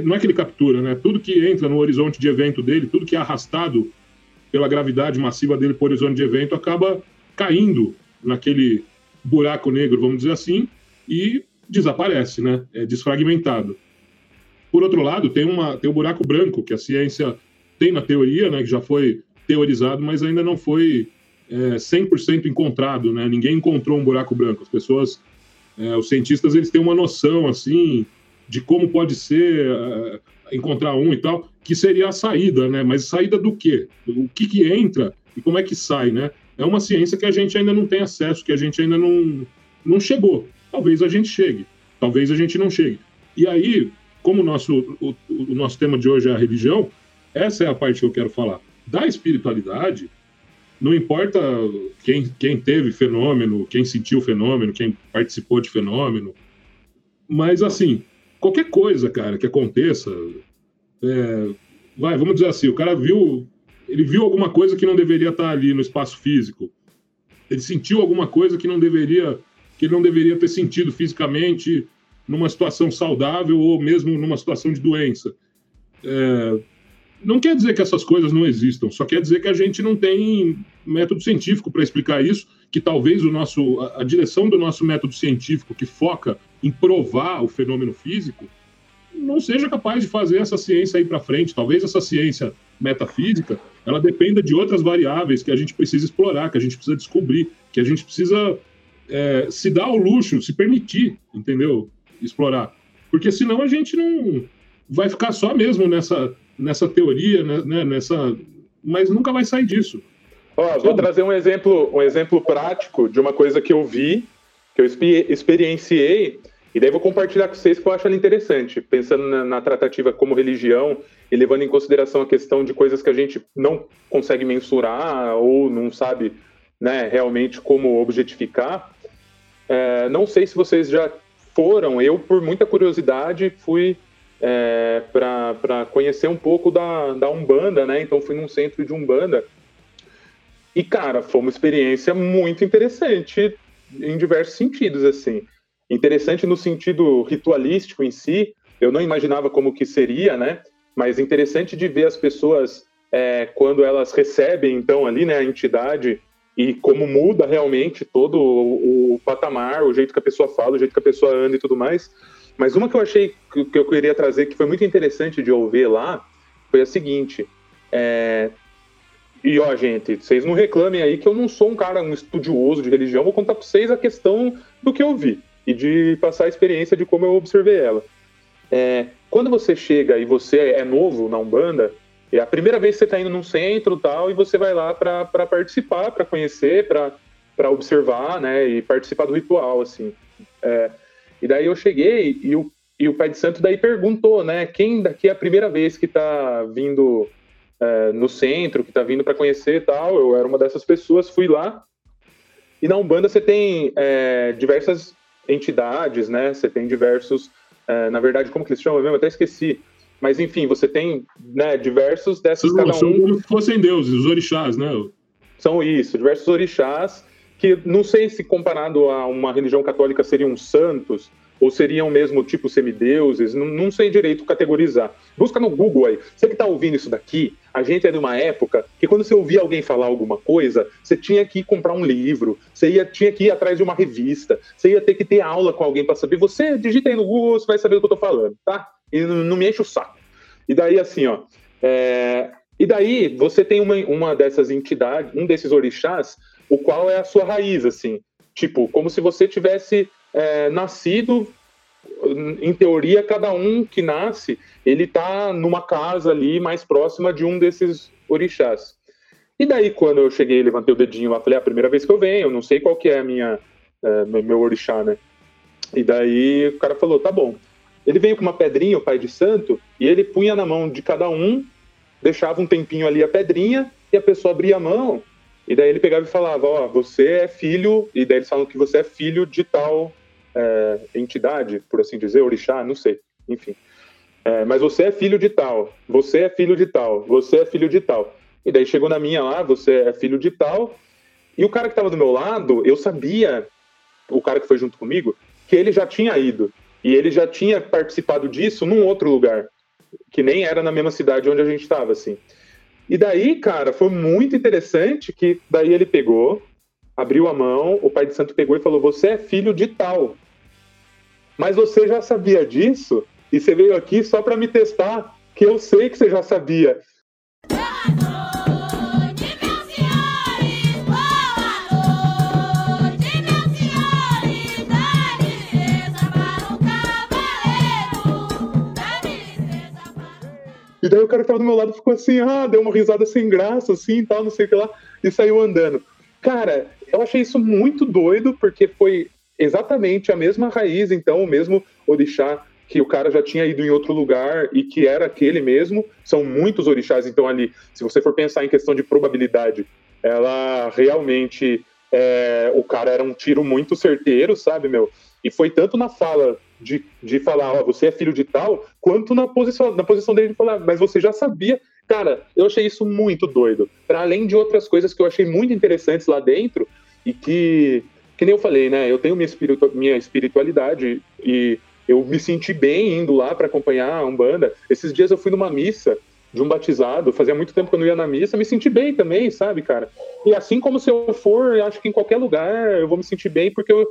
C: Não é que ele captura, né? Tudo que entra no horizonte de evento dele, tudo que é arrastado pela gravidade massiva dele o horizonte de evento, acaba caindo naquele buraco negro, vamos dizer assim, e desaparece, né? É desfragmentado. Por outro lado, tem, uma, tem o buraco branco, que a ciência tem na teoria, né? Que já foi teorizado, mas ainda não foi é, 100% encontrado, né? Ninguém encontrou um buraco branco. As pessoas, é, os cientistas, eles têm uma noção, assim, de como pode ser é, encontrar um e tal, que seria a saída, né? Mas saída do quê? O que que entra e como é que sai, né? É uma ciência que a gente ainda não tem acesso, que a gente ainda não, não chegou. Talvez a gente chegue, talvez a gente não chegue. E aí, como o nosso, o, o nosso tema de hoje é a religião, essa é a parte que eu quero falar. Da espiritualidade, não importa quem, quem teve fenômeno, quem sentiu fenômeno, quem participou de fenômeno, mas assim, qualquer coisa, cara, que aconteça, é, vai, vamos dizer assim, o cara viu, ele viu alguma coisa que não deveria estar ali no espaço físico, ele sentiu alguma coisa que não deveria, que ele não deveria ter sentido fisicamente numa situação saudável ou mesmo numa situação de doença. É, não quer dizer que essas coisas não existam, só quer dizer que a gente não tem método científico para explicar isso, que talvez o nosso, a, a, direção do nosso método científico, que foca em provar o fenômeno físico, não seja capaz de fazer essa ciência aí para frente. Talvez essa ciência metafísica ela dependa de outras variáveis que a gente precisa explorar, que a gente precisa descobrir, que a gente precisa é, se dar ao luxo, se permitir, entendeu? Explorar. Porque senão a gente não vai ficar só mesmo nessa, nessa teoria, né, né nessa, mas nunca vai sair disso.
A: Ó, vou trazer um exemplo, um exemplo prático de uma coisa que eu vi, que eu experienciei e daí vou compartilhar com vocês que eu acho ela interessante, pensando na, na, tratativa como religião e levando em consideração a questão de coisas que a gente não consegue mensurar ou não sabe né, realmente como objetificar. É, não sei se vocês já foram, eu, por muita curiosidade, fui é, para conhecer um pouco da, da Umbanda, né? Então fui num centro de Umbanda. E, cara, foi uma experiência muito interessante em diversos sentidos, assim interessante no sentido ritualístico em si. Eu não imaginava como que seria, né? Mas interessante de ver as pessoas é, quando elas recebem então ali, né, a entidade e como muda realmente todo o, o, patamar, o jeito que a pessoa fala, o jeito que a pessoa anda e tudo mais. Mas uma que eu achei que, eu queria trazer que foi muito interessante de ouvir lá foi a seguinte: é, e ó, gente, vocês não reclamem aí que eu não sou um cara, um estudioso de religião, vou contar para vocês a questão do que eu vi e de passar a experiência de como eu observei ela. É, quando você chega e você é novo na Umbanda, é a primeira vez que você está indo num centro tal, e você vai lá para participar, para conhecer, para observar, né, e participar do ritual, assim. É, e daí eu cheguei e o, e o Pai de Santo daí perguntou, né, quem daqui é a primeira vez que está vindo é, no centro, que está vindo para conhecer tal. Eu era uma dessas pessoas, fui lá. E na Umbanda você tem é, diversas entidades, né? Você tem diversos, é, na verdade, como que eles chamam mesmo? Até esqueci. Mas enfim, você tem né, diversos dessas
C: são,
A: cada um.
C: São como se fossem deuses, os orixás, né?
A: São isso, diversos orixás que não sei se comparado a uma religião católica seriam santos, ou seriam mesmo tipo semideuses, não, não sei direito categorizar. Busca no Google aí. Você que está ouvindo isso daqui, a gente é de uma época que quando você ouvia alguém falar alguma coisa, você tinha que comprar um livro, você ia, tinha que ir atrás de uma revista, você ia ter que ter aula com alguém para saber. Você digita aí no Google, você vai saber do que eu estou falando, tá? E não, não, me enche o saco. E daí, assim, ó. É... E daí, você tem uma, uma dessas entidades, um desses orixás, o qual é a sua raiz, assim. Tipo, como se você tivesse é, nascido, em teoria, cada um que nasce, ele está numa casa ali mais próxima de um desses orixás. E daí, quando eu cheguei, levantei o dedinho lá, falei, é a primeira vez que eu venho, eu não sei qual que é a minha, é, meu orixá, né? E daí o cara falou, tá bom. Ele veio com uma pedrinha, o pai de santo, e ele punha na mão de cada um, deixava um tempinho ali a pedrinha, e a pessoa abria a mão, e daí ele pegava e falava, ó, oh, você é filho, e daí eles falam que você é filho de tal é, entidade, por assim dizer, orixá, não sei, enfim. É, mas você é filho de tal, você é filho de tal, você é filho de tal. E daí chegou na minha lá, você é filho de tal. E o cara que estava do meu lado, eu sabia, o cara que foi junto comigo, que ele já tinha ido. E ele já tinha participado disso num outro lugar, que nem era na mesma cidade onde a gente estava, assim. E daí, cara, foi muito interessante que daí ele pegou, abriu a mão, o pai de santo pegou e falou: Você é filho de tal. Mas você já sabia disso? E você veio aqui só para me testar, que eu sei que você já sabia. E daí o cara que tava do meu lado ficou assim, ah, deu uma risada sem graça, assim, tal, não sei o que lá, e saiu andando. Cara, eu achei isso muito doido, porque foi exatamente a mesma raiz, então, o mesmo orixá que o cara já tinha ido em outro lugar e que era aquele mesmo. São muitos orixás, então, ali, se você for pensar em questão de probabilidade, ela realmente. É, o cara era um tiro muito certeiro, sabe, meu? E foi tanto na fala de, de falar, ó, você é filho de tal, quanto na posição, na posição dele de falar, mas você já sabia. Cara, eu achei isso muito doido. Para além de outras coisas que eu achei muito interessantes lá dentro e que, que nem eu falei, né? Eu tenho minha, espiritu, minha espiritualidade e eu me senti bem indo lá para acompanhar a Umbanda. Esses dias eu fui numa missa de um batizado, fazia muito tempo que eu não ia na missa, me senti bem também, sabe, cara? E assim como se eu for, eu acho que em qualquer lugar eu vou me sentir bem, porque eu,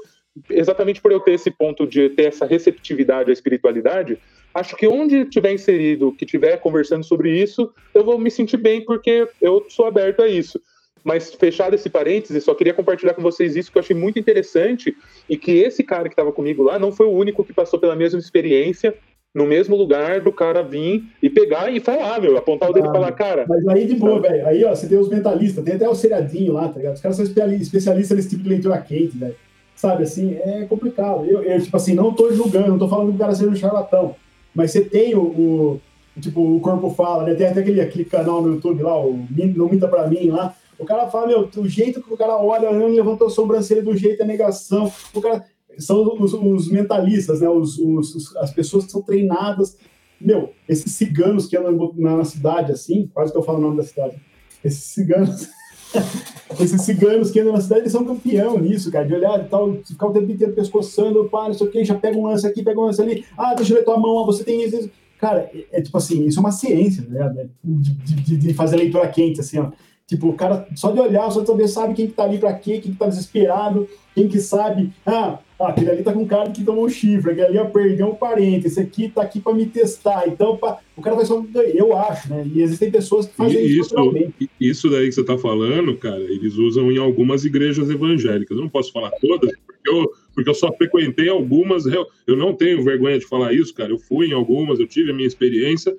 A: exatamente por eu ter esse ponto de ter essa receptividade à espiritualidade, acho que onde tiver inserido, que tiver conversando sobre isso, eu vou me sentir bem porque eu sou aberto a isso. Mas fechado esse parênteses, só queria compartilhar com vocês isso que eu achei muito interessante e que esse cara que estava comigo lá não foi o único que passou pela mesma experiência no mesmo lugar do cara vir e pegar e falar, meu, apontar o dedo ah, e falar, cara.
B: Mas aí de boa, velho. Aí, ó, você tem os mentalistas, tem até o seriadinho lá, tá ligado? Os caras são especialistas nesse tipo de leitura quente, velho. Sabe, assim, é complicado. Eu, eu, tipo assim, não tô julgando, não tô falando que o cara seja um charlatão. Mas você tem o, o tipo, o corpo fala, né? Tem até aquele, aquele canal no YouTube lá, o Não Minta Pra Mim lá. O cara fala, meu, o jeito que o cara olha, levantou a sobrancelha do jeito é negação. O cara, são os, os mentalistas, né? Os, os, as pessoas que são treinadas. Meu, esses ciganos que andam na, na cidade, assim, quase que eu falo o nome da cidade. Esses ciganos. [LAUGHS] esses ciganos que andam na cidade, eles são campeão nisso, cara, de olhar e tal, ficar o tempo inteiro pescoçando, pá, não sei o que, já pega um lance aqui, pega um lance ali, ah, deixa eu ver tua mão, você tem isso. Cara, é, é, tipo assim, isso é uma ciência, né? De, de, de fazer leitura quente, assim, ó. Tipo, o cara, só de olhar, só de saber, sabe quem que tá ali pra quê, quem que tá desesperado, quem que sabe, ah, ah, aquele ali tá com cara que tomou um chifre, aquele ali ó, perdeu um parente, esse aqui tá aqui para me testar. Então, pra, o cara vai só. Eu acho, né? E existem pessoas que fazem isso.
C: Isso, isso daí que você tá falando, cara, eles usam em algumas igrejas evangélicas. Eu não posso falar todas, porque eu, porque eu só frequentei algumas. Eu, eu não tenho vergonha de falar isso, cara. Eu fui em algumas, eu tive a minha experiência.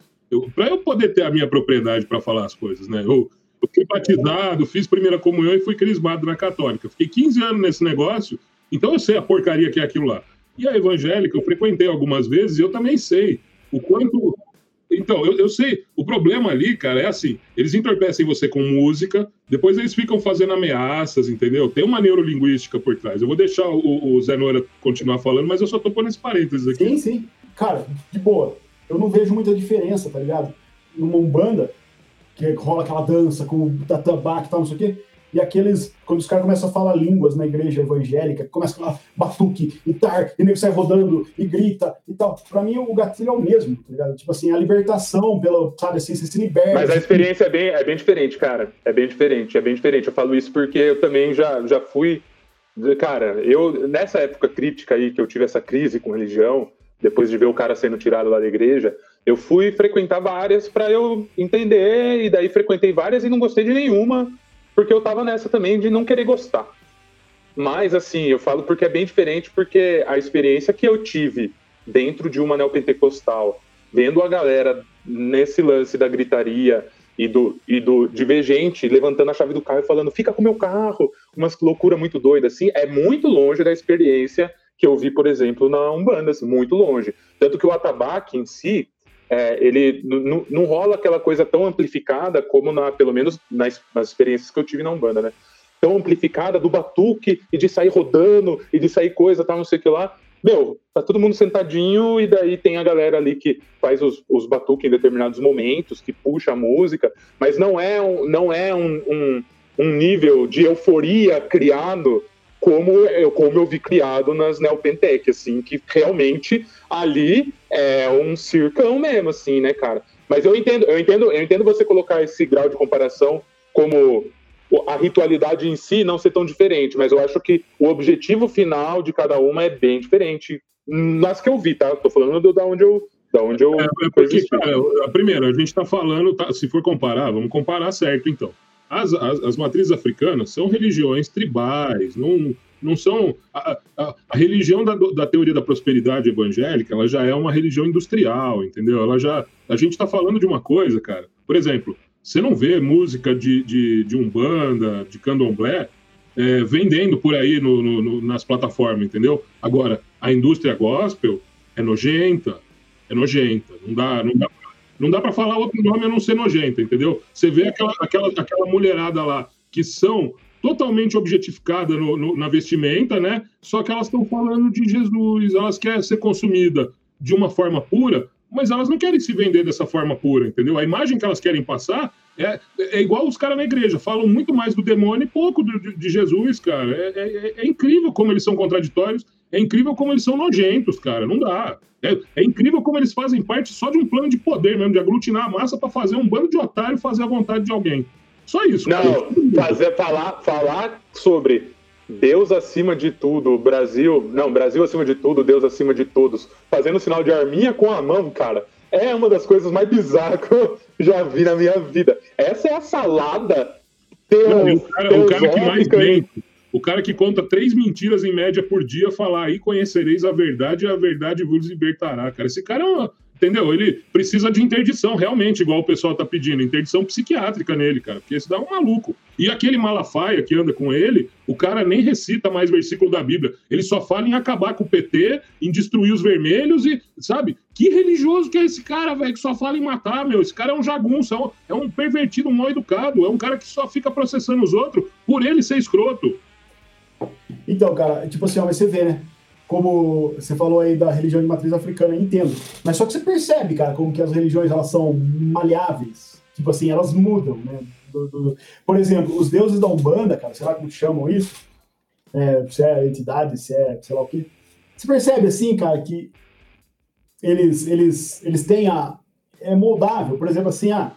C: Para eu poder ter a minha propriedade para falar as coisas, né? Eu, eu fui batizado, fiz primeira comunhão e fui crismado na católica. Fiquei 15 anos nesse negócio então eu sei a porcaria que é aquilo lá. E a evangélica, eu frequentei algumas vezes e eu também sei o quanto. Então, eu, eu sei. O problema ali, cara, é assim: eles entorpecem você com música, depois eles ficam fazendo ameaças, entendeu? Tem uma neurolinguística por trás. Eu vou deixar o, o Zé Nora continuar falando, mas eu só tô pondo esse parênteses aqui.
B: Sim, sim. Cara, de boa. Eu não vejo muita diferença, tá ligado? Numa Umbanda, que rola aquela dança com o tatabaque e tal, não sei o quê e aqueles, quando os caras começam a falar línguas na igreja evangélica, começa a falar batuque e tar, e nego sai rodando e grita e tal. Pra mim, o gatilho é o mesmo, tá ligado? Tipo assim, a libertação, pelo, sabe assim, você se liberta.
A: Mas a experiência é bem, é bem diferente, cara. É bem diferente, é bem diferente. Eu falo isso porque eu também já, já fui. Cara, eu, nessa época crítica aí, que eu tive essa crise com religião, depois de ver o cara sendo tirado lá da igreja, eu fui frequentar várias para eu entender, e daí frequentei várias e não gostei de nenhuma porque eu tava nessa também de não querer gostar. Mas, assim, eu falo porque é bem diferente, porque a experiência que eu tive dentro de uma neopentecostal, vendo a galera nesse lance da gritaria e do, e do de ver gente levantando a chave do carro e falando, fica com meu carro, umas loucura muito doida, assim, é muito longe da experiência que eu vi, por exemplo, na Umbanda, assim, muito longe. Tanto que o atabaque em si, é, ele não rola aquela coisa tão amplificada como na, pelo menos nas, nas, experiências que eu tive na Umbanda, né? Tão amplificada do batuque e de sair rodando e de sair coisa, tal, não sei o que lá. Meu, tá todo mundo sentadinho e daí tem a galera ali que faz os, os batuques em determinados momentos, que puxa a música, mas não é um, não é um, um, um nível de euforia criado como eu, como eu vi criado nas Neopentec, assim, que realmente ali é um circão mesmo, assim, né, cara? Mas eu entendo, eu entendo, eu entendo você colocar esse grau de comparação como a ritualidade em si não ser tão diferente, mas eu acho que o objetivo final de cada uma é bem diferente nas que eu vi, tá? Tô falando do, da onde eu da onde eu é,
C: é porque, cara, primeiro, a gente está falando, tá, se for comparar, vamos comparar certo, então. As, as, as, matrizes africanas são religiões tribais, não, não são. A, a, a religião da, da, teoria da prosperidade evangélica, ela já é uma religião industrial, entendeu? Ela já. A gente está falando de uma coisa, cara. Por exemplo, você não vê música de, de, de Umbanda, de Candomblé, é, vendendo por aí no, no, no, nas plataformas, entendeu? Agora, a indústria gospel é nojenta, é nojenta. Não dá, não dá não dá para falar outro nome a não ser nojenta, entendeu? Você vê aquela, aquela, aquela mulherada lá que são totalmente objetificadas no, no, na vestimenta, né? Só que elas estão falando de Jesus, elas querem ser consumida de uma forma pura, mas elas não querem se vender dessa forma pura, entendeu? A imagem que elas querem passar é, é igual os caras na igreja, falam muito mais do demônio e pouco de, de Jesus, cara. É, é, é, incrível como eles são contraditórios, é incrível como eles são nojentos, cara. Não dá. É, é, incrível como eles fazem parte só de um plano de poder mesmo, de aglutinar a massa para fazer um bando de otário fazer a vontade de alguém. Só isso.
A: Não, fazer, falar, falar sobre Deus acima de tudo, Brasil, não, Brasil acima de tudo, Deus acima de todos, fazendo sinal de arminha com a mão, cara, é uma das coisas mais bizarras que eu já vi na minha vida. Essa é a salada
C: teus, não, o cara, o cara que mais mente, o cara que conta três mentiras em média por dia, falar aí conhecereis a verdade e a verdade vos libertará, cara. Esse cara é uma, Entendeu? Ele precisa de interdição, realmente, igual o pessoal tá pedindo, interdição psiquiátrica nele, cara, porque esse dá um maluco. E aquele Malafaia que anda com ele, o cara nem recita mais versículo da Bíblia. Ele só fala em acabar com o PT, em destruir os vermelhos e, sabe? Que religioso que é esse cara, velho, que só fala em matar, meu? Esse cara é um jagunço, é um, é um pervertido, um mal educado, é um cara que só fica processando os outros por ele ser escroto.
B: Então, cara, tipo assim, ó, mas você vê, né? como você falou aí da religião de matriz africana, entendo. Mas só que você percebe, cara, como que as religiões elas são maleáveis. Tipo assim, elas mudam, né? Do, do... Por exemplo, os deuses da Umbanda, cara, sei lá como chamam isso, é, se é entidade, se é sei lá o que. Você percebe assim, cara, que eles, eles, eles têm a. É moldável, por exemplo, assim, ah,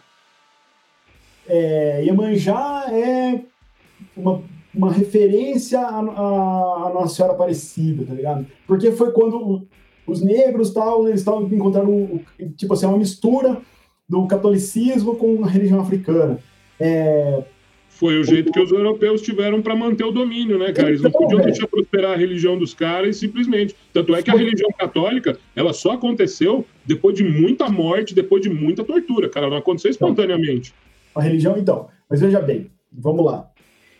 B: é, Iemanjá é uma uma referência à, à, Nossa Senhora Aparecida, tá ligado? Porque foi quando os negros tal, eles estavam encontrando, tipo assim, uma mistura do catolicismo com a religião africana. É,
C: foi o jeito que os europeus tiveram para manter o domínio, né, cara? Eles não então, podiam deixar prosperar a religião dos caras simplesmente. Tanto é que a religião católica, ela só aconteceu depois de muita morte, depois de muita tortura, cara. Não aconteceu espontaneamente.
B: A religião, então. Mas veja bem, vamos lá.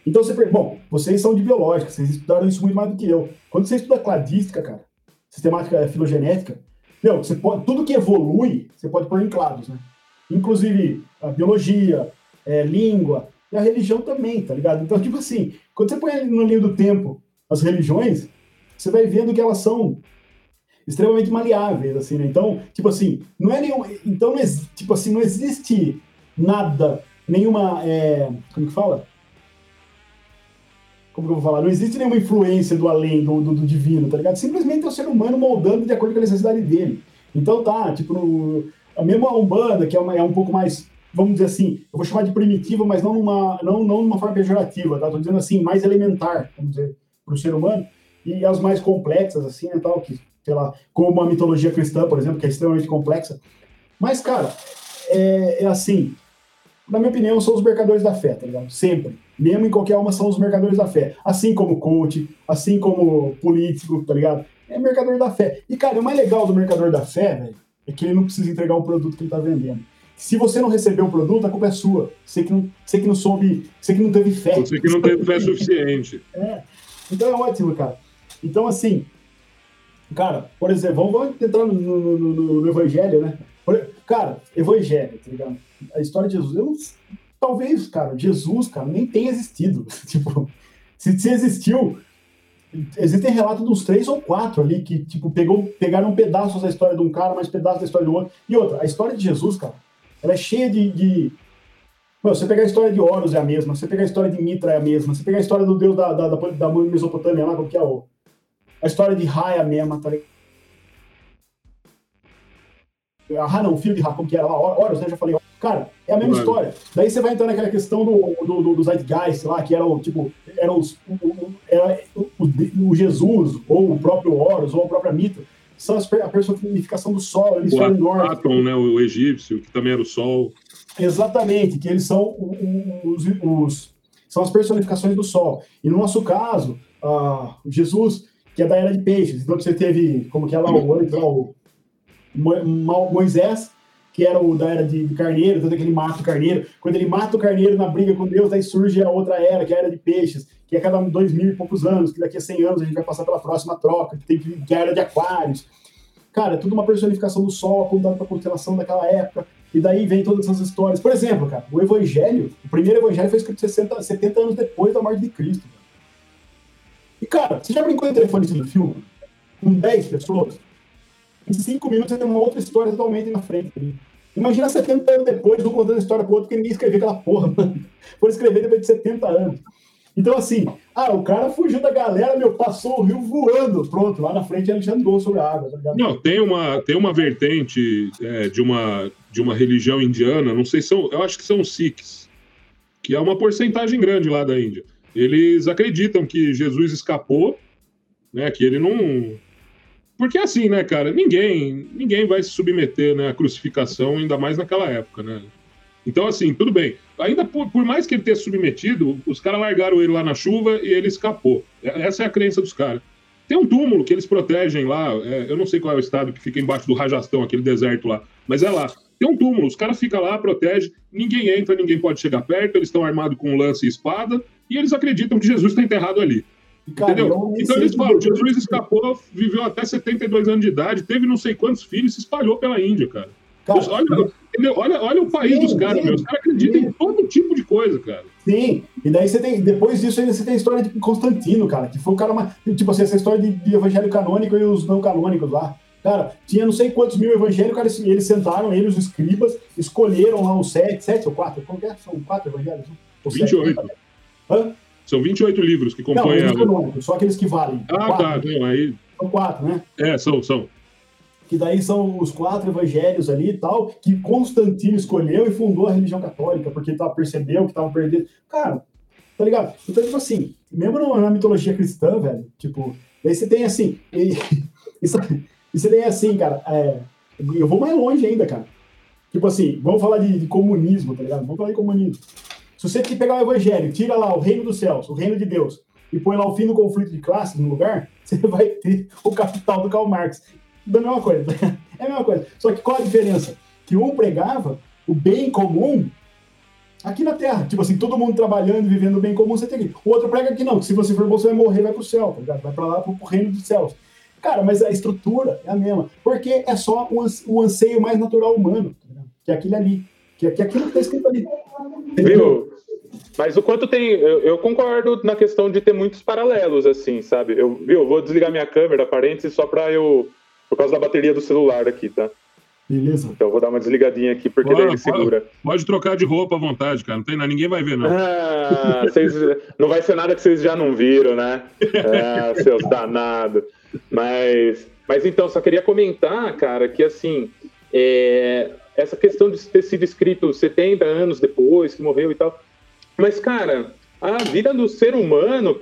B: Então você bom, vocês são de biológica, vocês estudaram isso muito mais do que eu. Quando você estuda cladística, cara, sistemática filogenética, meu, você pode, tudo que evolui, você pode pôr em clados, né? Inclusive a biologia, é, língua e a religião também, tá ligado? Então, tipo assim, quando você põe no linha do tempo as religiões, você vai vendo que elas são extremamente maleáveis, assim, né? Então, tipo assim, não é nenhum. Então, tipo assim, não existe nada, nenhuma. É, como que fala? Como eu vou falar? Não existe nenhuma influência do além, do, do, do, divino, tá ligado? Simplesmente é o ser humano moldando de acordo com a necessidade dele. Então tá, tipo, no, a mesma Umbanda, que é, uma, é um pouco mais, vamos dizer assim, eu vou chamar de primitiva, mas não numa, não, não numa forma pejorativa, tá? Tô dizendo assim, mais elementar, vamos dizer, para o ser humano, e as mais complexas, assim, né, tal, que, sei lá, como a mitologia cristã, por exemplo, que é extremamente complexa. Mas, cara, é, é assim, na minha opinião, são os mercadores da fé, tá ligado? Sempre mesmo em qualquer uma, são os mercadores da fé. Assim como coach, assim como político, tá ligado? É mercador da fé. E, cara, o mais legal do mercador da fé, velho, é que ele não precisa entregar o produto que ele tá vendendo. Se você não recebeu o produto, a culpa é sua. Você que não, você que não soube, você que não teve fé.
C: Você que não teve fé suficiente.
B: É. Então é ótimo, cara. Então, assim, cara, por exemplo, vamos entrar no, no, no, no Evangelho, né? Cara, Evangelho, tá ligado? A história de Jesus, eu talvez, cara, Jesus, cara, nem tenha existido. [LAUGHS] tipo, se, se existiu, existem relatos dos três ou quatro ali que, tipo, pegou, pegaram pedaços da história de um cara, mais pedaços da história do outro. E outra, a história de Jesus, cara, ela é cheia de. de... você pegar a história de Horus é a mesma, você pegar a história de Mitra é a mesma, você pegar a história do deus da, da, da, da Mesopotâmia lá, como que é o. A história de Ra é a mesma, tá ligado? Ah, não, o filho de Ra, como que era lá, Horus, né? Já falei, Cara, é a mesma Mano. história. Daí você vai entrar naquela questão do, do, do, do Zeitgeist lá, que era o tipo, era, os, o, era o, o, Jesus, ou o próprio Horus, ou a própria Mitra. São as, a personificação do Sol, eles
C: o norte. Atom, né, o egípcio, que também era o Sol.
B: Exatamente, que eles são os, os, são as personificações do Sol. E no nosso caso, uh, Jesus, que é da Era de Peixes. Então você teve, como que é lá, o, o Moisés, que era o da era de, de carneiro, tanto que ele mata o carneiro. Quando ele mata o carneiro na briga com Deus, aí surge a outra era, que é a era de peixes, que é cada dois mil e poucos anos, que daqui a cem anos a gente vai passar pela próxima troca, que tem que é a era de aquários. Cara, é tudo uma personificação do sol apontado para a constelação daquela época. E daí vem todas essas histórias. Por exemplo, cara, o Evangelho, o primeiro Evangelho foi escrito 60, 70 anos depois da morte de Cristo. Cara. E, cara, você já brincou em telefone de filme? Com 10 pessoas? Em 5 minutos você tem uma outra história totalmente na frente. Imagina 70 anos depois, um contando a história pro outro, porque ninguém escreveu aquela porra, [LAUGHS] mano. Por escrever depois de 70 anos. Então, assim, ah, o cara fugiu da galera, meu, passou o rio voando. Pronto, lá na frente ele já andou sobre a água. Tá
C: não, tem uma, tem uma vertente é, de, uma, de uma religião indiana, não sei, são, eu acho que são Sikhs, que é uma porcentagem grande lá da Índia. eles acreditam que Jesus escapou, né? Que ele não. Porque assim, né, cara? Ninguém, ninguém vai se submeter né, à crucificação, ainda mais naquela época, né? Então, assim, tudo bem. Ainda por, por mais que ele tenha submetido, os caras largaram ele lá na chuva e ele escapou. Essa é a crença dos caras. Tem um túmulo que eles protegem lá, é, eu não sei qual é o estado que fica embaixo do Rajastão, aquele deserto lá, mas é lá. Tem um túmulo, os caras ficam lá, protegem, ninguém entra, ninguém pode chegar perto, eles estão armados com lance e espada, e eles acreditam que Jesus está enterrado ali. Cara, entendeu? Então eles falam, Jesus escapou, viveu até 72 anos de idade, teve não sei quantos filhos, se espalhou pela Índia, cara. cara olha, olha, olha o país sim, dos caras, meu. Os caras acreditam em todo tipo de coisa, cara.
B: Sim, e daí você tem, depois disso ainda você tem a história de Constantino, cara, que foi o cara, mais, tipo assim, essa história de, de evangelho canônico e os não canônicos lá. Cara, tinha não sei quantos mil evangélicos, eles sentaram, eles, os escribas, escolheram lá os sete, sete ou quatro, como é? São quatro evangélicos?
C: 28. Sete, Hã? São 28 livros que compõem
B: não, canônicos, só aqueles que valem.
C: Ah, quatro, tá, não, aí...
B: São quatro, né?
C: É, são, são.
B: Que daí são os quatro evangelhos ali e tal, que Constantino escolheu e fundou a religião católica, porque tá, percebeu que tava perdendo. Cara, tá ligado? Então, tipo assim, mesmo na mitologia cristã, velho, tipo, daí você tem assim. E, [LAUGHS] isso, e você tem assim, cara, é, eu vou mais longe ainda, cara. Tipo assim, vamos falar de, de, comunismo, tá ligado? Vamos falar de comunismo. Se você pegar o evangelho, tira lá o reino dos céus, o reino de Deus, e põe lá o fim do conflito de classes no lugar, [LAUGHS] você vai ter o capital do Karl Marx. Da mesma coisa. [LAUGHS] É a mesma coisa. Só que qual a diferença? Que um pregava o bem comum aqui na Terra. Tipo assim, todo mundo trabalhando, vivendo o bem comum, você tem que. O outro prega que não, que se você for bom, você vai morrer, vai pro céu, tá? Vai pra lá pro, pro reino dos céus. Cara, mas a estrutura é a mesma. Porque é só o anseio mais natural humano, tá que é aquele ali. Que que é aquilo que está escrito ali.
A: Viu? Mas o quanto tem. Eu, eu, concordo na questão de ter muitos paralelos, assim, sabe? Eu, viu, vou desligar minha câmera, parênteses, só para eu. Por causa da bateria do celular aqui, tá?
B: Beleza.
A: Então vou dar uma desligadinha aqui, porque Bora, daí ele segura.
C: Pode, pode, trocar de roupa à vontade, cara. Não tem nada, ninguém vai ver, não.
A: Ah, vocês, não vai ser nada que vocês já não viram, né? Ah, seus danados. Mas, mas então, só queria comentar, cara, que assim, é, essa questão de ter sido escrito 70 anos depois, que morreu e tal. Mas, cara, a vida do ser humano,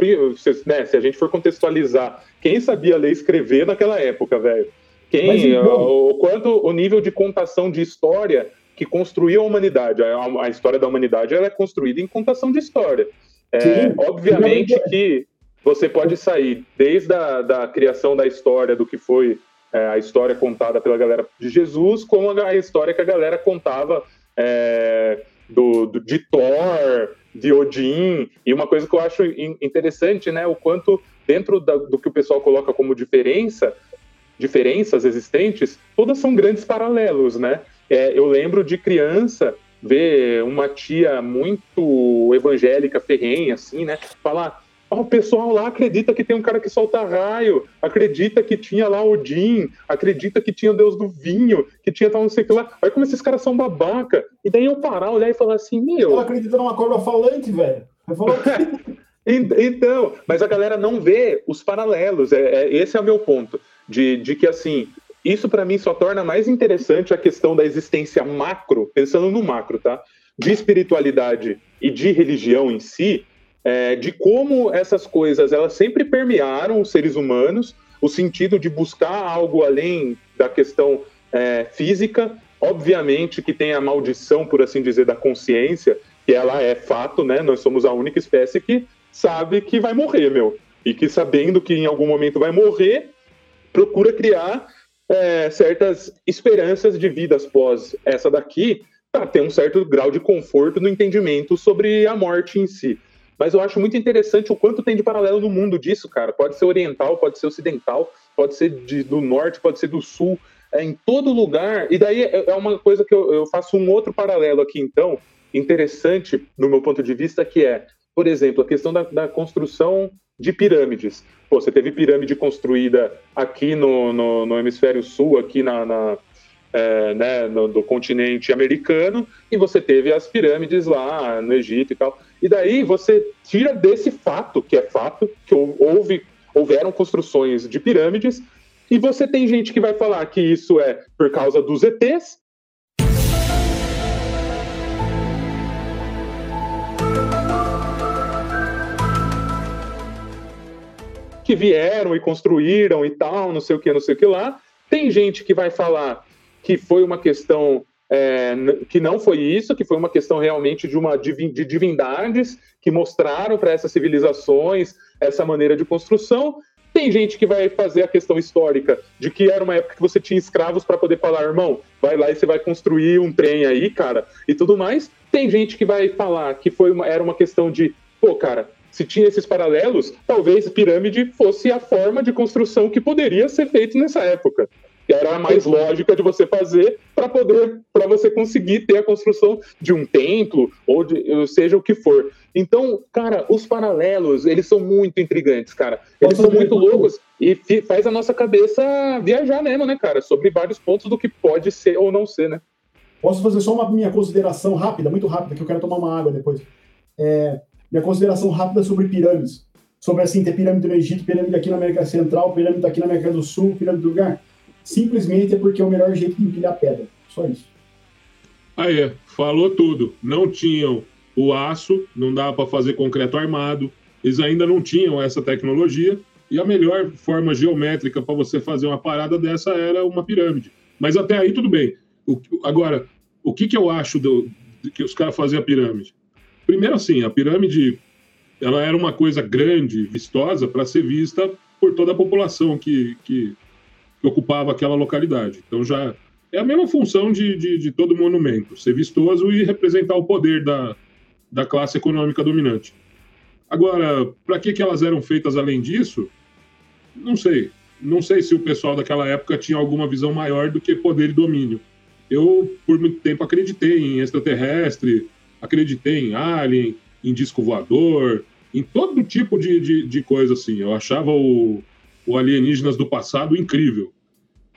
A: né, se a gente for contextualizar, quem sabia ler e escrever naquela época, velho? Quem, então... o, quanto o nível de contação de história que construiu a humanidade. A, a história da humanidade ela é construída em contação de história. É, obviamente que você pode sair desde a da criação da história, do que foi é, a história contada pela galera de Jesus, como a história que a galera contava é, do, do, de Thor, de Odin. E uma coisa que eu acho interessante, né, o quanto dentro da, do que o pessoal coloca como diferença, diferenças existentes, todas são grandes paralelos, né? É, eu lembro de criança ver uma tia muito evangélica, ferrenha, assim, né? Falar, o pessoal lá acredita que tem um cara que solta raio, acredita que tinha lá Odin, acredita que tinha o deus do vinho, que tinha tal não sei o que lá. Olha como esses caras são babaca. E daí eu parar, olhar e falar assim, meu.
B: Ela acredita numa cobra falante, velho. [LAUGHS]
A: então, mas a galera não vê os paralelos. É, é, esse é o meu ponto. De, de que, assim, isso para mim só torna mais interessante a questão da existência macro, pensando no macro, tá? De espiritualidade e de religião em si, é, de como essas coisas elas sempre permearam os seres humanos, o sentido de buscar algo além da questão é, física, obviamente que tem a maldição, por assim dizer, da consciência, que ela é fato, né? Nós somos a única espécie que sabe que vai morrer, meu, e que sabendo que em algum momento vai morrer, procura criar é, certas esperanças de vidas pós essa daqui, para ter um certo grau de conforto no entendimento sobre a morte em si. Mas eu acho muito interessante o quanto tem de paralelo no mundo disso, cara. Pode ser oriental, pode ser ocidental, pode ser de, do norte, pode ser do sul, é em todo lugar. E daí é, é uma coisa que eu, eu faço um outro paralelo aqui, então, interessante no meu ponto de vista, que é, por exemplo, a questão da, da construção de pirâmides. Pô, você teve pirâmide construída aqui no, no, no hemisfério sul, aqui na, na é, né, no, do continente americano, e você teve as pirâmides lá no Egito e tal. E daí você tira desse fato, que é fato, que houve, houveram construções de pirâmides, e você tem gente que vai falar que isso é por causa dos ETs, que vieram e construíram e tal, não sei o que, não sei o que lá. Tem gente que vai falar que foi uma questão é, que não foi isso, que foi uma questão realmente de uma de divindades que mostraram para essas civilizações essa maneira de construção. Tem gente que vai fazer a questão histórica de que era uma época que você tinha escravos para poder falar, irmão, vai lá e você vai construir um trem aí, cara, e tudo mais. Tem gente que vai falar que foi uma, era uma questão de, pô, cara, se tinha esses paralelos, talvez pirâmide fosse a forma de construção que poderia ser feito nessa época era a mais lógica de você fazer para poder para você conseguir ter a construção de um templo ou de, seja o que for. Então, cara, os paralelos, eles são muito intrigantes, cara. Eles são muito loucos e faz a nossa cabeça viajar mesmo, né, cara, sobre vários pontos do que pode ser ou não ser, né?
B: Posso fazer só uma minha consideração rápida, muito rápida, que eu quero tomar uma água depois. É, minha consideração rápida sobre pirâmides. Sobre assim, ter pirâmide no Egito, pirâmide aqui na América Central, pirâmide aqui na América do Sul, pirâmide do lugar simplesmente é porque é o melhor jeito de empilhar pedra. Só isso.
C: Aí, falou tudo. Não tinham o aço, não dava para fazer concreto armado, eles ainda não tinham essa tecnologia, e a melhor forma geométrica para você fazer uma parada dessa era uma pirâmide. Mas até aí tudo bem. O, agora, o que, que eu acho do, que os caras faziam a pirâmide? Primeiro assim, a pirâmide ela era uma coisa grande, vistosa, para ser vista por toda a população que, que que ocupava aquela localidade. Então já é a mesma função de, de, de todo monumento, ser vistoso e representar o poder da, da classe econômica dominante. Agora, para que, que elas eram feitas além disso? Não sei. Não sei se o pessoal daquela época tinha alguma visão maior do que poder e domínio. Eu, por muito tempo, acreditei em extraterrestre, acreditei em alien, em disco voador, em todo tipo de, de, de coisa assim. Eu achava o, o Alienígenas do Passado incrível.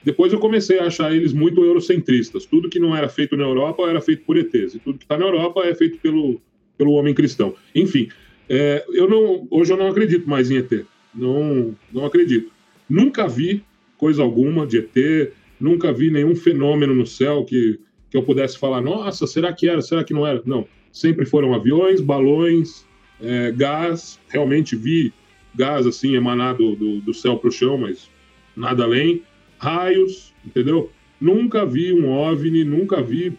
C: Depois eu comecei a achar eles muito eurocentristas. Tudo que não era feito na Europa era feito por ETs. E tudo que está na Europa é feito pelo, pelo homem cristão. Enfim, é, eu não, hoje eu não acredito mais em ET. Não, não acredito. Nunca vi coisa alguma de ET, nunca vi nenhum fenômeno no céu que, que eu pudesse falar, nossa, será que era, será que não era? Não. Sempre foram aviões, balões, é, gás. Realmente vi gás assim emanado do, do céu para o chão, mas nada além. Raios, entendeu? Nunca vi um OVNI, nunca vi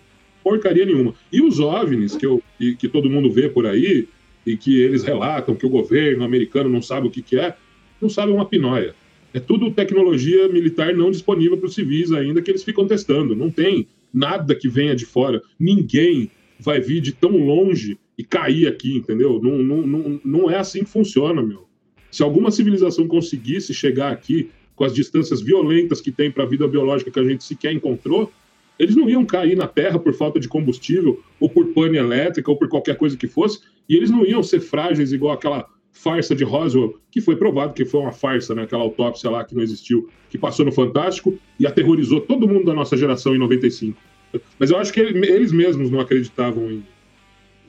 C: porcaria nenhuma. E os OVNIs que, eu, que, que todo mundo vê por aí, e que eles relatam que o governo americano não sabe o que, que é, não sabe uma pinóia. É tudo tecnologia militar não disponível para os civis ainda que eles ficam testando. Não tem nada que venha de fora. Ninguém vai vir de tão longe e cair aqui, entendeu? Não, não, não, não é assim que funciona, meu. Se alguma civilização conseguisse chegar aqui com as distâncias violentas que tem para a vida biológica que a gente sequer encontrou, eles não iam cair na Terra por falta de combustível, ou por pane elétrica, ou por qualquer coisa que fosse, e eles não iam ser frágeis igual aquela farsa de Roswell, que foi provado que foi uma farsa, né? aquela autópsia lá que não existiu, que passou no Fantástico e aterrorizou todo mundo da nossa geração em 95. Mas eu acho que eles mesmos não acreditavam em,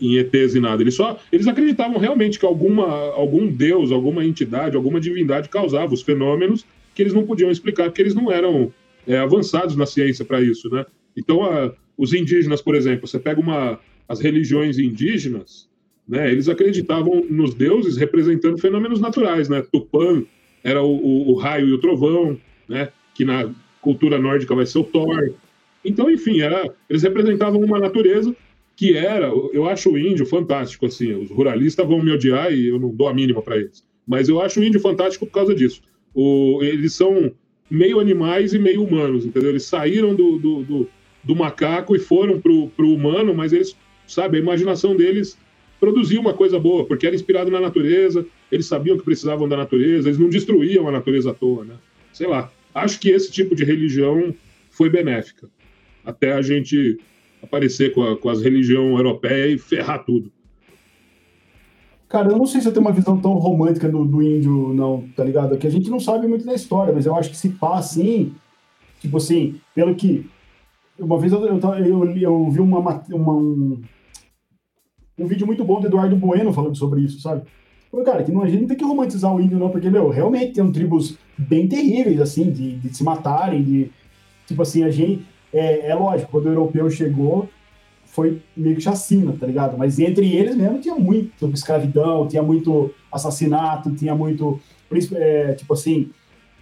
C: em ETs e nada. Eles só eles acreditavam realmente que alguma, algum deus, alguma entidade, alguma divindade causava os fenômenos que eles não podiam explicar, porque eles não eram é, avançados na ciência para isso, né? Então, a, os indígenas, por exemplo, você pega uma, as religiões indígenas, né? Eles acreditavam nos deuses representando fenômenos naturais, né? Tupã era o, o, o raio e o trovão, né? Que na cultura nórdica vai ser o Thor. Então, enfim, era, eles representavam uma natureza que era, eu acho o índio fantástico, assim, os ruralistas vão me odiar e eu não dou a mínima para eles, mas eu acho o índio fantástico por causa disso. O, eles são meio animais e meio humanos, entendeu? Eles saíram do, do, do, do macaco e foram pro, pro humano, mas eles, sabe, a imaginação deles produzia uma coisa boa, porque era inspirado na natureza, eles sabiam que precisavam da natureza, eles não destruíam a natureza à toa, né? Sei lá. Acho que esse tipo de religião foi benéfica. Até a gente aparecer com, a, com as religiões europeias e ferrar tudo.
B: Cara, eu não sei se eu tenho uma visão tão romântica do, do índio, não, tá ligado? Que a gente não sabe muito da história, mas eu acho que se pá assim, tipo assim, pelo que. Uma vez eu, eu, eu, eu vi uma, uma, um, um vídeo muito bom do Eduardo Bueno falando sobre isso, sabe? Falei, cara, que não, a gente não tem que romantizar o índio, não, porque, meu, realmente tem tribos bem terríveis, assim, de, de se matarem, de. Tipo assim, a gente é, é lógico, quando o europeu chegou, foi meio que chacina, tá ligado? Mas entre eles mesmo tinha muito escravidão, tinha muito assassinato, tinha muito é, tipo assim,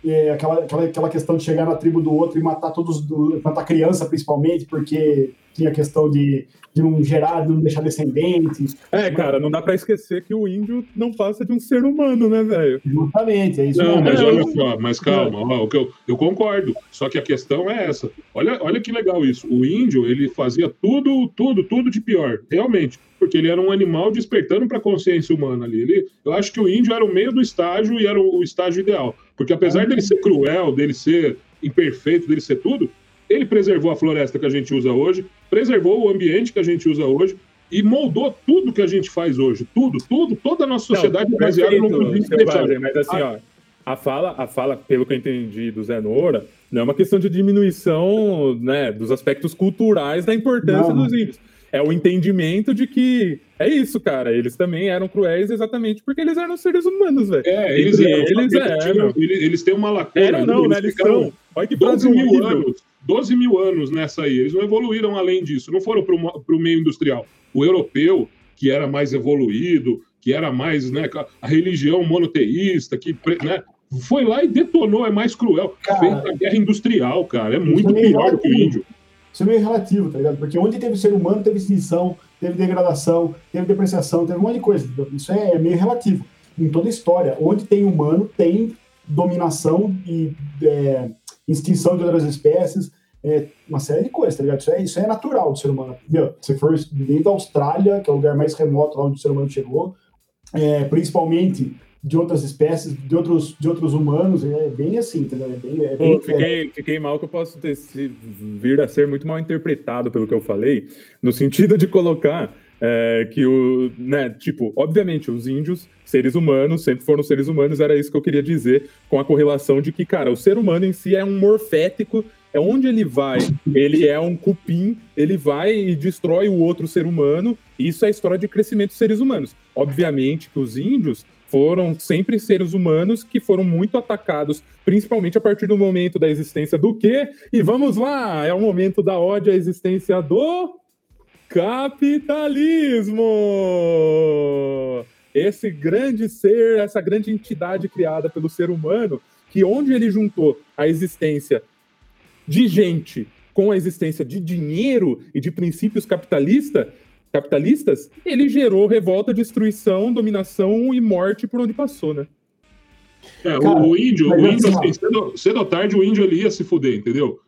B: é, aquela, aquela, aquela questão de chegar na tribo do outro e matar todos, do, matar criança principalmente, porque tinha a questão de, de não gerar, de não deixar descendentes.
A: É, cara, não dá pra esquecer que o índio não passa de um ser humano, né, velho?
B: Justamente, é isso
C: Não,
B: mesmo.
C: mas olha só, mas calma, ó, o que eu, eu concordo. Só que a questão é essa. Olha, olha que legal isso. O índio, ele fazia tudo, tudo, tudo de pior, realmente. Porque ele era um animal despertando para a consciência humana ali. Ele, eu acho que o índio era o meio do estágio e era o, o estágio ideal. Porque apesar dele ser cruel, dele ser imperfeito, dele ser tudo, ele preservou a floresta que a gente usa hoje, preservou o ambiente que a gente usa hoje e moldou tudo que a gente faz hoje. Tudo, tudo, toda a nossa sociedade é baseada no
A: selvagem, mas assim, ó, a fala, a fala, pelo que eu entendi do Zé Noura, não é uma questão de diminuição né, dos aspectos culturais da importância
B: Não.
A: dos índios. É o entendimento de que é isso, cara. Eles também eram cruéis exatamente porque eles eram seres humanos, velho.
C: É, eles, eram,
A: eles
C: eles,
A: eram.
C: eles, eles têm uma lacuna.
A: Eram não, né? Eles são. Olha que frase
C: 12 mil
A: horrível.
C: anos. 12 mil anos nessa aí. Eles não evoluíram além disso. Não foram para o meio industrial. O europeu, que era mais evoluído, que era mais, né, a religião monoteísta, que, né, foi lá e detonou, é mais cruel.
B: Cara,
C: Fez a guerra industrial, cara. É muito
B: meio
C: pior do que o índio.
B: Isso é meio relativo, tá ligado? Porque onde teve ser humano, teve extinção, teve degradação, teve depreciação, teve um monte de coisa. Isso é meio relativo. Em toda a história, onde tem humano, tem dominação e é, extinção de outras espécies, é, uma série de coisas, tá ligado? Isso é, isso é natural do ser humano. Meu, se for dentro da Austrália, que é o lugar mais remoto lá onde o ser humano chegou, é, principalmente de outras espécies, de outros, de outros humanos, é bem assim, entendeu? É bem, é bem
A: fiquei, fiquei mal que eu posso ter se- vir a ser muito mal interpretado pelo que eu falei, no sentido de colocar é, que o, né, tipo, obviamente, os índios, seres humanos, sempre foram seres humanos, era isso que eu queria dizer, com a correlação de que, cara, o ser humano em si é um morfético, é onde ele vai, ele é um cupim, ele vai e destrói o outro ser humano, isso é a história de crescimento dos seres humanos. Obviamente que os índios foram sempre seres humanos que foram muito atacados, principalmente a partir do momento da existência do quê? E vamos lá, é o momento da ódio à existência do capitalismo. Esse grande ser, essa grande entidade criada pelo ser humano, que onde ele juntou a existência de gente com a existência de dinheiro e de princípios capitalista, capitalistas, ele gerou revolta, destruição, dominação e morte por onde passou, né?
C: É, o-
B: Cara,
C: o índio, o índio
B: assim,
C: assim, cedo, cedo ou tarde, o índio ele ia se fuder, entendeu?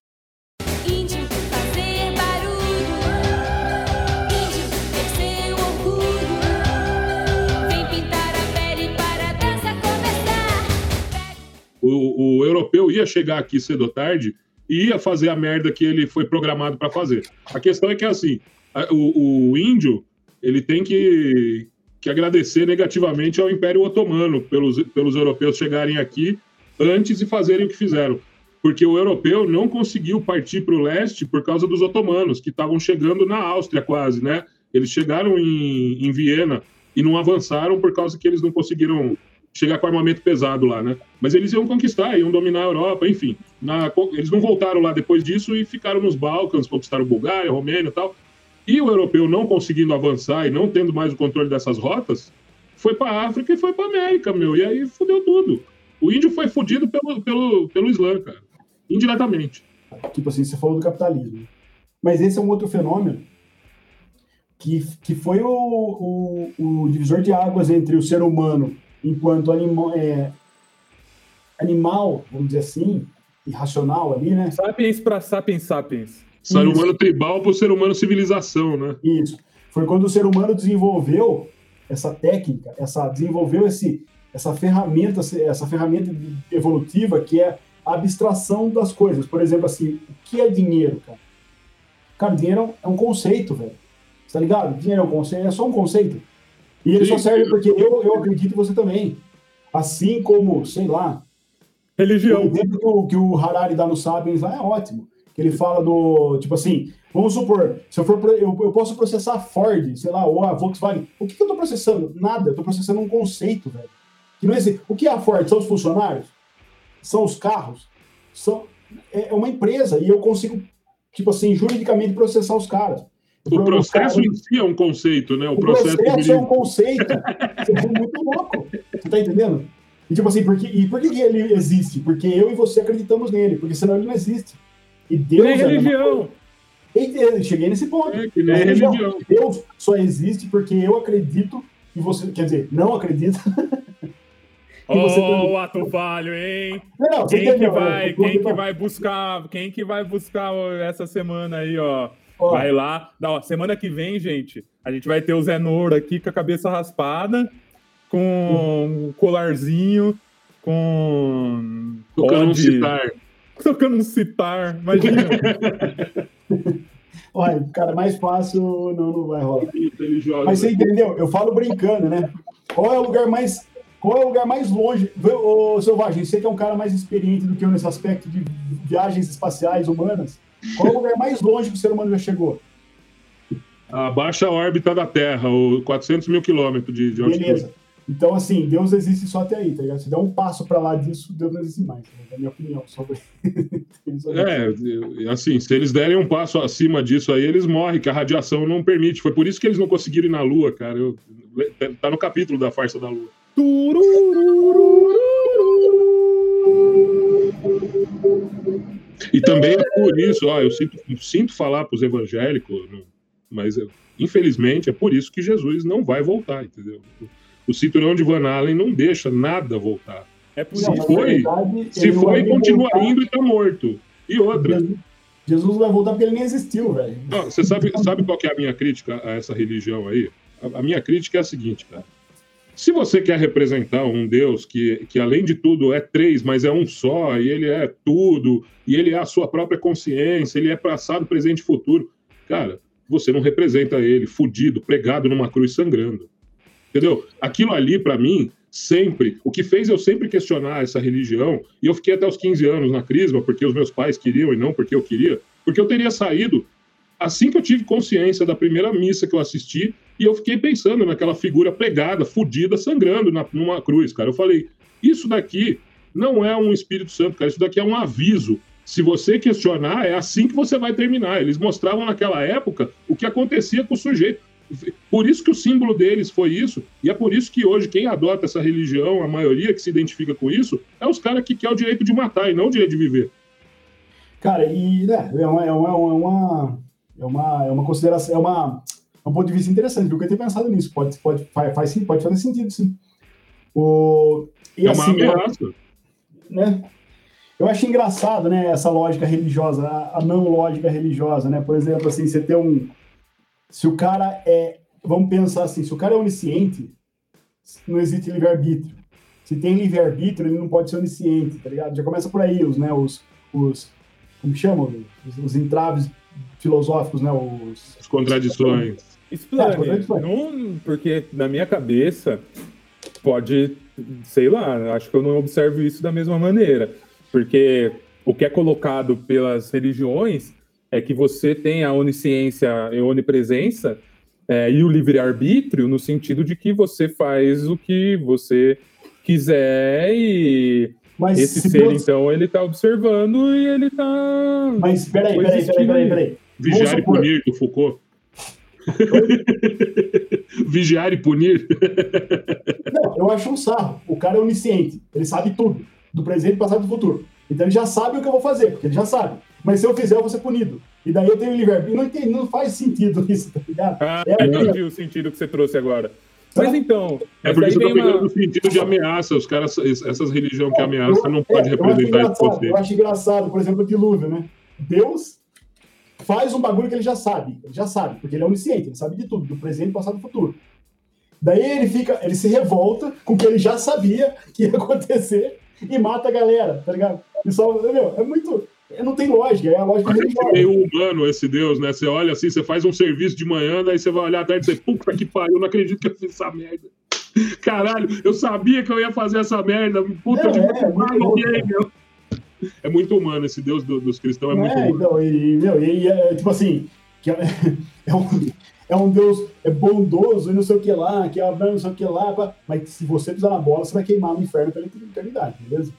C: O, o europeu ia chegar aqui cedo ou tarde e ia fazer a merda que ele foi programado para fazer. A questão é que, assim, a- o, o índio ele tem que, que agradecer negativamente ao Império Otomano pelos, pelos europeus chegarem aqui antes e fazerem o que fizeram. Porque o europeu não conseguiu partir para o leste por causa dos otomanos, que estavam chegando na Áustria quase, né? Eles chegaram em, em Viena e não avançaram por causa que eles não conseguiram chegar com armamento pesado lá, né? Mas eles iam conquistar, iam dominar a Europa, enfim. Na- eles não voltaram lá depois disso e ficaram nos Balcãs, conquistaram Bulgária, Romênia e tal. E o europeu não conseguindo avançar e não tendo mais o controle dessas rotas, foi para a África e foi para América, meu. E aí fudeu tudo. O índio foi fudido pelo, pelo, pelo Islã, cara. Indiretamente.
B: Tipo assim, você falou do capitalismo. Mas esse é um outro fenômeno que, que foi o, o, o divisor de águas entre o ser humano enquanto anima, é, animal, vamos dizer assim, irracional ali, né?
A: Sapiens para sapiens sapiens.
C: Ser humano tribal pro ser humano civilização, né?
B: Isso. Foi quando o ser humano desenvolveu essa técnica, essa desenvolveu esse, essa ferramenta, essa ferramenta evolutiva que é a abstração das coisas. Por exemplo, assim, o que é dinheiro, cara? Cara, dinheiro é um conceito, velho. Tá ligado? Dinheiro é um conceito, é só um conceito. E ele
C: Sim,
B: só serve porque eu, eu acredito e você também. Assim como, sei lá, o
A: Religião.
B: exemplo que o, que o Harari dá no Sapiens lá é ótimo. Que ele fala do, tipo assim, vamos supor, se eu for, eu, eu posso processar a Ford, sei lá, ou a Volkswagen. O que, que eu tô processando? Nada, eu tô processando um conceito, velho. Que não existe. O que é a Ford? São os funcionários? São os carros? São, é é uma empresa e eu consigo, tipo assim, juridicamente processar os caras.
C: O processo
B: Os caras-
C: em si é um conceito, né? O,
B: o
C: processo,
B: processo é um conceito. Você foi muito louco. Você tá entendendo? E tipo assim, porque, e por que ele existe? Porque eu e você acreditamos nele, porque senão ele não existe. E Deus
A: Nem
B: é
A: religião.
B: Eu cheguei nesse ponto.
C: É que nem
B: religião.
C: religião.
B: Deus só existe porque eu acredito e você, quer dizer, não acredita. [LAUGHS]
A: Ó,
B: E você também.
A: o ato falho, hein?
B: Não,
A: Quem que
B: entendeu,
A: vai,
B: né?
A: quem que vai buscar, quem que vai buscar essa semana aí, ó?
B: Ó,
A: Vai lá. Não, ó, semana que vem, gente, a gente vai ter o Zé Nouro aqui com a cabeça raspada, com um colarzinho, com.
C: Tocando um citar.
A: Tocando um citar, imagina. [LAUGHS]
B: Olha, cara, mais fácil não, não vai rolar. Mas você entendeu? Eu falo brincando, né? Qual é o lugar mais. Qual é o lugar mais longe? Ô, Selvagem, você que é um cara mais experiente do que eu nesse aspecto de viagens espaciais humanas. Qual é o lugar mais longe que o ser humano já chegou?
C: A baixa órbita da Terra, o 400 mil quilômetros de, de altitude.
B: Beleza. Então, assim, Deus existe só até aí, tá ligado? Se der um passo pra lá disso, Deus não existe mais. É a minha opinião sobre [LAUGHS]
C: É, assim, se eles derem um passo acima disso aí, eles morrem, que a radiação não permite. Foi por isso que eles não conseguiram ir na Lua, cara. Eu- tá no capítulo da farsa da Lua. E também é por isso, ó, eu sinto, sinto falar para os evangélicos, né, mas infelizmente é por isso que Jesus não vai voltar, entendeu? O cinturão de Van Allen não deixa nada voltar.
A: É por
C: Se
B: Não, na
C: foi,
B: verdade,
C: Se foi, continua
B: voltar.
C: indo e tá morto. E outra,
B: Jesus, Jesus vai voltar porque ele nem existiu, velho.
C: Não, você sabe, sabe qual que é a minha crítica a essa religião aí? A, a minha crítica é a seguinte, cara. Se você quer representar um Deus que, que, além de tudo, é três, mas é um só, e ele é tudo, e ele é a sua própria consciência, ele é passado, presente e futuro, cara, você não representa ele fudido, pregado numa cruz sangrando. Entendeu? Aquilo ali, pra mim, sempre, o que fez eu sempre questionar essa religião, e eu fiquei até os 15 anos na Crisma, porque os meus pais queriam e não porque eu queria, porque eu teria saído assim que eu tive consciência da primeira missa que eu assisti, e eu fiquei pensando naquela figura pregada, fudida, sangrando na, numa cruz, cara. Eu falei, isso daqui não é um Espírito Santo, cara, isso daqui é um aviso. Se você questionar, é assim que você vai terminar. Eles mostravam naquela época o que acontecia com o sujeito. Por isso que o símbolo deles foi isso, e é por isso que hoje quem adota essa religião, a maioria que se identifica com isso, é os caras que quer o direito de matar e não o direito de viver.
B: Cara, e né, é, uma, é, uma, é, uma, é, uma, é uma consideração, é, uma, é um ponto de vista interessante, porque eu tenho pensado nisso. Pode, pode, faz, faz, pode fazer sentido, sim. O, e
C: é uma
B: assim,
C: ameaça.
B: né? Eu acho engraçado, né, essa lógica religiosa, a, a não lógica religiosa, né? Por exemplo, assim, você ter um. Se o cara é. Vamos pensar assim, se o cara é onisciente, não existe livre-arbítrio. Se tem livre-arbítrio, ele não pode ser onisciente, tá ligado? Já começa por aí os, né, os. os como chamam? Os, os entraves filosóficos, né? Os.
C: As contradições.
A: Explane.
B: É, contradições.
A: Não, porque na minha cabeça pode, sei lá, acho que eu não observo isso da mesma maneira. Porque o que é colocado pelas religiões é que você tem a onisciência e onipresença é, e o livre-arbítrio no sentido de que você faz o que você quiser e
B: Mas
A: esse
B: se
A: ser,
B: Deus-
A: então, ele tá observando e ele tá...
B: Mas peraí, peraí, peraí, peraí, peraí.
C: Vigiar e punir, do Foucault. [LAUGHS] Vigiar e punir.
B: Não, eu acho um sarro. O cara é onisciente. Ele sabe tudo. Do presente, passado e do futuro. Então ele já sabe o que eu vou fazer, porque ele já sabe. Mas se eu fizer, eu vou ser punido. E daí eu tenho livre-arbítrio. Não, não faz sentido [LAUGHS] isso, tá ligado?
A: Ah,
B: É,
A: entendi o sentido que você trouxe agora. Mas então...
C: É
A: mas
C: por
A: daí
C: isso que eu tô
A: vem
C: pegando
A: uma-
C: no sentido de ameaça. Os caras, essas religiões que ameaçam não
B: Eu-
C: pode
B: é, eu
C: representar esse poder.
B: Eu acho engraçado, por exemplo, o dilúvio, né? Deus faz um bagulho que ele já sabe. Ele já sabe, porque ele é onisciente, ele sabe de tudo, do presente, passado e futuro. Daí ele fica, ele se revolta com o que ele já sabia que ia [LAUGHS] acontecer e mata a galera, tá ligado? E só, meu, é muito. Não tem lógica, é a lógica
C: Parece
B: religiosa.
C: meio humano esse Deus, né? Você olha assim, você faz um serviço de manhã, daí você vai olhar à tarde e você, puta que pariu, não acredito que eu fiz essa merda. Caralho, eu sabia que eu ia fazer essa merda. Puta,
B: É,
C: eu devia
B: é, louco,
C: alguém, meu. É muito humano, esse Deus do- dos cristãos é muito
B: É,
C: humano.
B: então, e, meu, e, é, tipo assim, que é, [LAUGHS] é um, é um Deus é bondoso e não sei o que lá, que é Abraão, não sei o que lá, pá, mas se você pisar na bola, você vai queimar no inferno pela eternidade, beleza?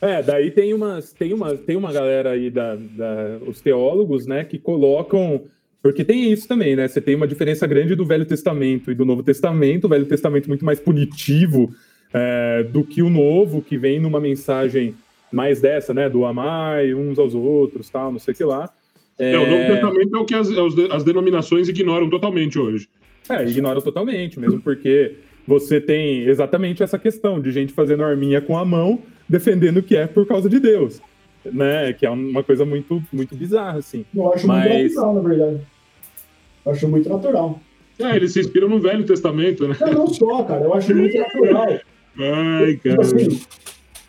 A: É, daí tem umas, tem uma, tem uma galera aí da, da- os teólogos, né, que colocam, porque tem isso também, né? Você tem uma diferença grande do Velho Testamento e do Novo Testamento, o Velho Testamento muito mais punitivo, é, do que o novo, que vem numa mensagem mais dessa, né? Do amar uns aos outros, tal, não sei o que lá.
C: É, o Novo Testamento é o que as, as denominações ignoram totalmente hoje.
A: É, ignora totalmente, mesmo porque você tem exatamente essa questão de gente fazendo arminha com a mão, defendendo que é por causa de Deus, né? Que é uma coisa muito, muito bizarra, assim.
B: Eu acho
A: Mas-
B: muito natural, na verdade. Eu acho muito natural.
C: É, eles se inspiram no Velho Testamento, né?
B: Não, não só, cara. Eu acho muito natural. [LAUGHS]
C: Ai,
B: Tipo
C: cara.
B: assim,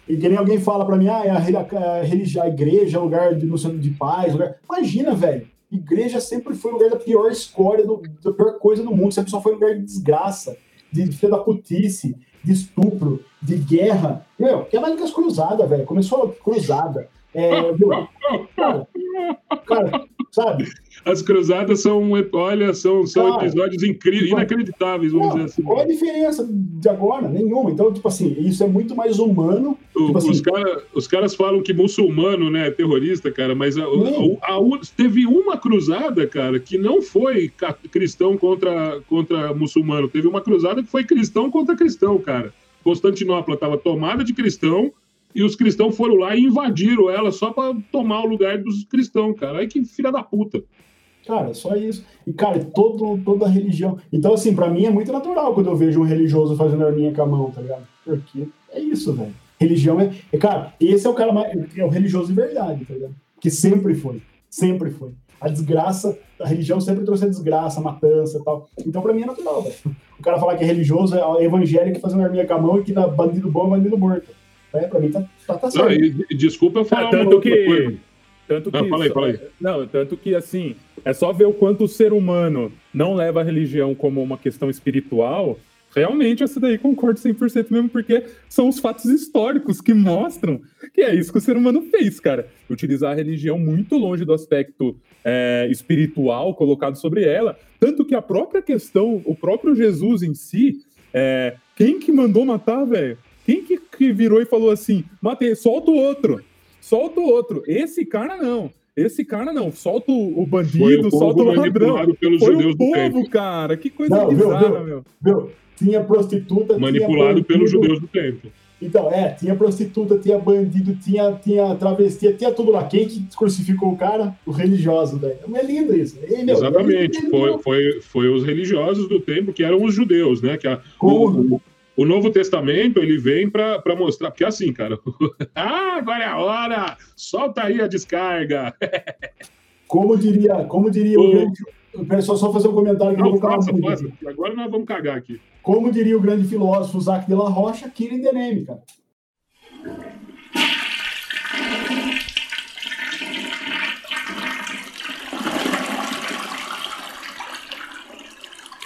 B: e que nem alguém fala pra mim, ah, é a, a religião, a igreja é lugar de, de paz. Lugar... Imagina, velho. Igreja sempre foi lugar da pior escória, do, da pior coisa do mundo. Sempre só foi lugar de desgraça, de, de putice, de estupro, de guerra. Meu, que é mais que as cruzadas, velho. Começou a cruzada. É, [LAUGHS] cara, cara, sabe?
C: As cruzadas são, olha, são, são
B: Cara,
C: episódios incríveis,
B: tipo,
C: inacreditáveis, vamos
B: Não,
C: dizer assim.
B: qual a diferença de agora? Nenhuma. Então, tipo assim, isso é muito mais humano.
C: O-
B: tipo assim-
C: os, cara- os caras falam que muçulmano né, é terrorista, cara, mas a- a- a- teve uma cruzada, cara, que não foi cristão contra, contra muçulmano. Teve uma cruzada que foi cristão contra cristão, cara. Constantinopla estava tomada de cristão e os cristãos foram lá e invadiram ela só para tomar o lugar dos cristãos, cara. Aí que filha da puta.
B: Cara, só isso. E, cara, todo, toda religião. Então, assim, pra mim é muito natural quando eu vejo um religioso fazendo arminha com a mão, tá ligado? Porque é isso, velho. Religião é, é. Cara, esse é o cara mais. É o religioso de verdade, tá ligado? Que sempre foi. Sempre foi. A desgraça, a religião sempre trouxe a desgraça, a matança e tal. Então, pra mim é natural, velho. O cara falar que é religioso é evangélico fazendo arminha com a mão e que dá bandido bom é bandido morto. É, pra mim tá, tá, tá
C: Não,
B: certo.
C: e, e desculpa eu falar
A: Ah,
C: uma
A: tanto
C: outra
A: que-
C: coisa.
A: Tanto que,
C: Não, fala aí, fala aí.
A: Não, tanto que assim, é só ver o quanto o ser humano não leva a religião como uma questão espiritual. Realmente, essa daí concordo 100% mesmo, porque são os fatos históricos que mostram que é isso que o ser humano fez, cara. Utilizar a religião muito longe do aspecto é, espiritual colocado sobre ela. Tanto que a própria questão, o próprio Jesus em si, é, quem que mandou matar, velho? Quem que, que virou e falou assim: matei, solta o outro, solta o outro. Esse cara não. Esse cara não, solta o bandido,
C: o
A: solta o ladrão.
C: manipulado pelos
A: Foi
C: judeus
A: o
C: do tempo.
A: povo, cara. Que coisa
B: Não,
A: bizarra,
B: viu?
A: meu.
B: Viu? Tinha prostituta.
C: Manipulado
B: tinha
C: pelos judeus do tempo.
B: Então, é, tinha prostituta, tinha bandido, tinha, tinha travesti, tinha tudo lá. Quem que crucificou o cara? O religioso, velho. É lindo isso. E, meu,
C: Exatamente.
B: é-
C: Foi, foi, foi os religiosos do tempo que eram os judeus, né? Que a-
B: Como?
C: o, o Novo Testamento ele vem para mostrar. Porque assim, cara. [LAUGHS] ah, agora é a hora! Solta aí a descarga! [LAUGHS]
B: Como diria, como diria
C: O-
B: o grande. Só, só fazer um comentário
C: Não, faça, faça. Agora nós vamos cagar aqui.
B: Como diria o grande filósofo Isaac de la Rocha, Killing the Name, cara.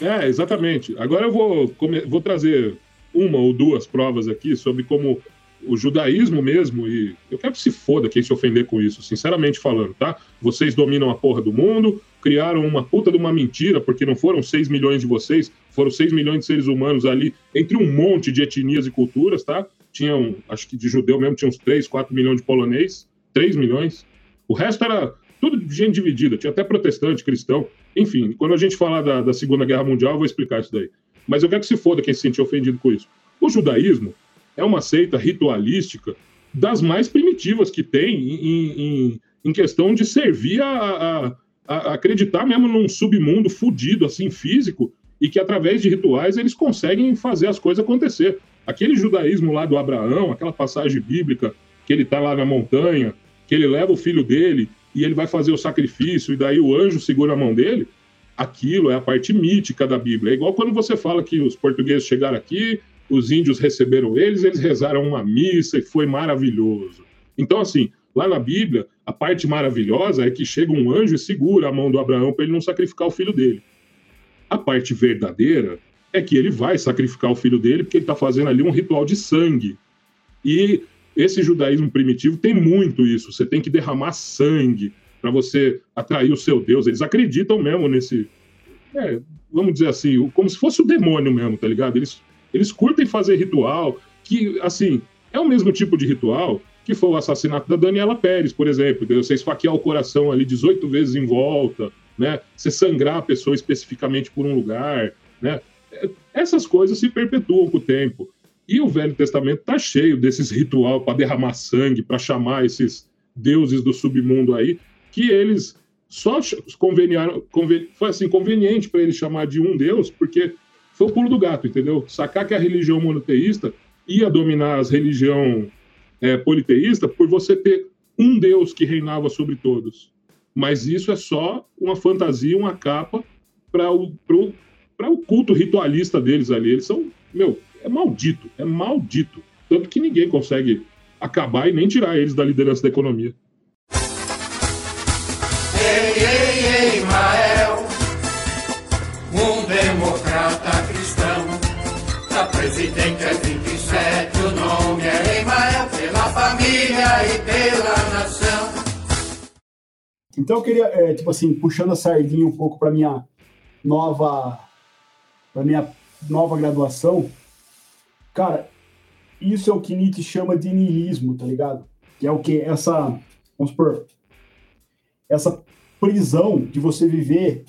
C: É, exatamente. Agora eu vou, vou trazer uma ou duas provas aqui sobre como o judaísmo mesmo, e eu quero que se foda quem se ofender com isso, sinceramente falando, tá? Vocês dominam a porra do mundo, criaram uma puta de uma mentira, porque não foram 6 milhões de vocês, foram 6 milhões de seres humanos ali, entre um monte de etnias e culturas, tá? Tinham, acho que de judeu mesmo, tinha uns 3, 4 milhões de polonês, 3 milhões. O resto era tudo gente dividida, tinha até protestante, cristão. Enfim, quando a gente falar da, da Segunda Guerra Mundial, eu vou explicar isso daí. Mas eu quero que se foda quem se sentir ofendido com isso. O judaísmo é uma seita ritualística das mais primitivas que tem em, em- em questão de servir a, a- a- acreditar mesmo num submundo fudido, assim, físico, e que através de rituais eles conseguem fazer as coisas acontecer. Aquele judaísmo lá do Abraão, aquela passagem bíblica que ele tá lá na montanha, que ele leva o filho dele e ele vai fazer o sacrifício, e daí o anjo segura a mão dele, aquilo é a parte mítica da Bíblia. É igual quando você fala que os portugueses chegaram aqui, os índios receberam eles, eles rezaram uma missa e foi maravilhoso. Então, assim, lá na Bíblia, a parte maravilhosa é que chega um anjo e segura a mão do Abraão para ele não sacrificar o filho dele. A parte verdadeira é que ele vai sacrificar o filho dele porque ele está fazendo ali um ritual de sangue. E esse judaísmo primitivo tem muito isso. Você tem que derramar sangue para você atrair o seu Deus. Eles acreditam mesmo nesse. é, vamos dizer assim, como se fosse o demônio mesmo, tá ligado? Eles, eles curtem fazer ritual, que, assim, é o mesmo tipo de ritual que foi o assassinato da Daniela Pérez, por exemplo. entendeu? Você esfaquear o coração ali 18 vezes em volta, né? Você sangrar a pessoa especificamente por um lugar, né? É, Essas coisas se perpetuam com o tempo. E o Velho Testamento tá cheio desses ritual para derramar sangue, para chamar esses deuses do submundo aí, que eles só conveniaram, conven- foi assim conveniente para eles chamar de um deus, porque foi o pulo do gato, entendeu? Sacar que a religião monoteísta ia dominar as religião é, politeísta por você ter um deus que reinava sobre todos. Mas isso é só uma fantasia, uma capa para o, o culto ritualista deles ali. Eles são, meu, é maldito, é maldito. Tanto que ninguém consegue acabar e nem tirar eles da liderança da economia.
G: Ei, ei, ei, Mael, um democrata cristão. Pra presidente é 27, o nome é Emael, pela família e pela nação.
B: Então eu queria, é, tipo assim, puxando a sardinha um pouco para minha nova, para minha nova graduação, cara, isso é o que Nietzsche chama de niilismo, tá ligado? Que é o que essa, vamos supor, essa prisão de você viver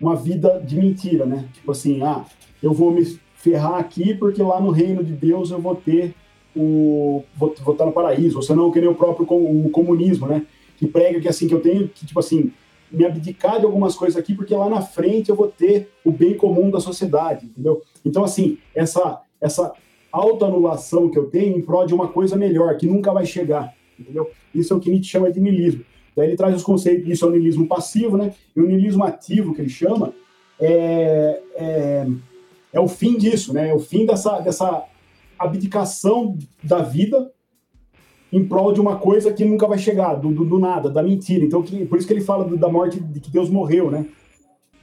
B: uma vida de mentira, né? Tipo assim, ah, eu vou me ferrar aqui porque lá no reino de Deus eu vou ter o vou, vou estar no paraíso, ou senão que nem o próprio o comunismo, né? que prega que assim que eu tenho que tipo assim me abdicar de algumas coisas aqui porque lá na frente eu vou ter o bem comum da sociedade, entendeu? Então assim essa essa autoanulação que eu tenho em prol de uma coisa melhor que nunca vai chegar, entendeu? Isso é o que Nietzsche chama de niilismo. Daí ele traz os conceitos, isso é o niilismo passivo, né? E o niilismo ativo que ele chama é, é, é o fim disso, né? É o fim dessa dessa abdicação da vida em prol de uma coisa que nunca vai chegar, do, do, do nada, da mentira. Então, que, por isso que ele fala do- da morte de que Deus morreu, né?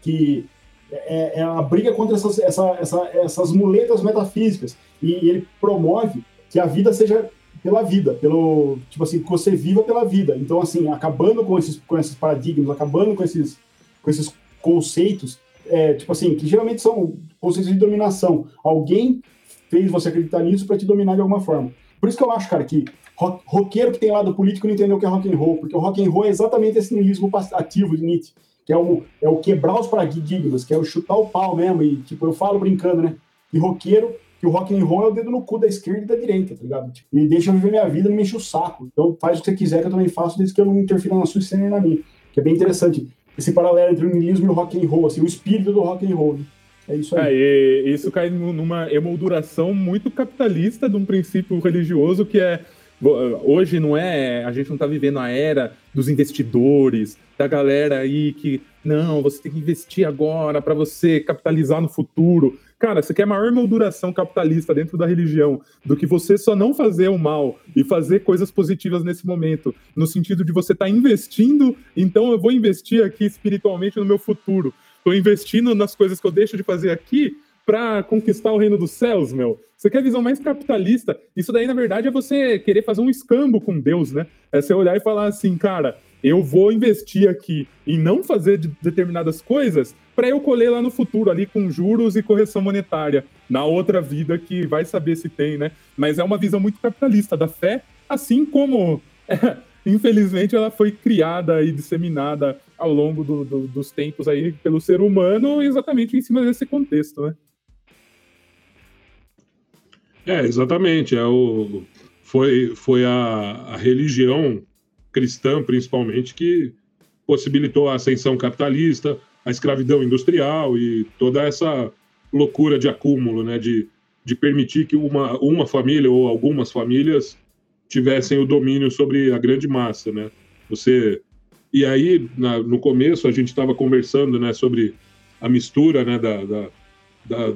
B: Que é, é a briga contra essas, essa, essa, essas muletas metafísicas. E, e ele promove que a vida seja pela vida, pelo tipo assim, que você viva pela vida. Então, assim, acabando com esses, com esses paradigmas, acabando com esses, com esses conceitos, é, tipo assim, que geralmente são conceitos de dominação. Alguém fez você acreditar nisso para te dominar de alguma forma. Por isso que eu acho, cara, que ro- roqueiro que tem lado político não entendeu o que é rock and roll, porque o rock and roll é exatamente esse niilismo ativo de Nietzsche, que é o, é o quebrar os paradigmas, que é o chutar o pau mesmo, e tipo, eu falo brincando, né? E roqueiro, que o rock and roll é o dedo no cu da esquerda e da direita, tá ligado? Tipo, me deixa viver minha vida, não me enche o saco. Então faz o que você quiser, que eu também faço, desde que eu não interfira na sua cena e na minha. Que é bem interessante esse paralelo entre o niilismo e o rock and roll, assim, o espírito do rock and roll. Né? É isso aí.
A: É, isso cai nu- numa emolduração muito capitalista de um princípio religioso que é hoje não é a gente não está vivendo a era dos investidores da galera aí que não você tem que investir agora para você capitalizar no futuro cara você quer maior emolduração capitalista dentro da religião do que você só não fazer o mal e fazer coisas positivas nesse momento no sentido de você estar investindo então eu vou investir aqui espiritualmente no meu futuro tô investindo nas coisas que eu deixo de fazer aqui para conquistar o reino dos céus, meu. Você quer visão mais capitalista? Isso daí, na verdade, é você querer fazer um escambo com Deus, né? É você olhar e falar assim, cara, eu vou investir aqui em não fazer de- determinadas coisas para eu colher lá no futuro, ali com juros e correção monetária, na outra vida que vai saber se tem, né? Mas é uma visão muito capitalista da fé, assim como [LAUGHS] infelizmente ela foi criada e disseminada ao longo do- do- dos tempos aí pelo ser humano exatamente em cima desse contexto, né?
C: É, exatamente. É o, foi foi a, a religião cristã, principalmente, que possibilitou a ascensão capitalista, a escravidão industrial e toda essa loucura de acúmulo, né? De, de permitir que uma, uma família ou algumas famílias tivessem o domínio sobre a grande massa, né? Você e aí na- no começo a gente estava conversando, né, sobre a mistura, né, da, da- da-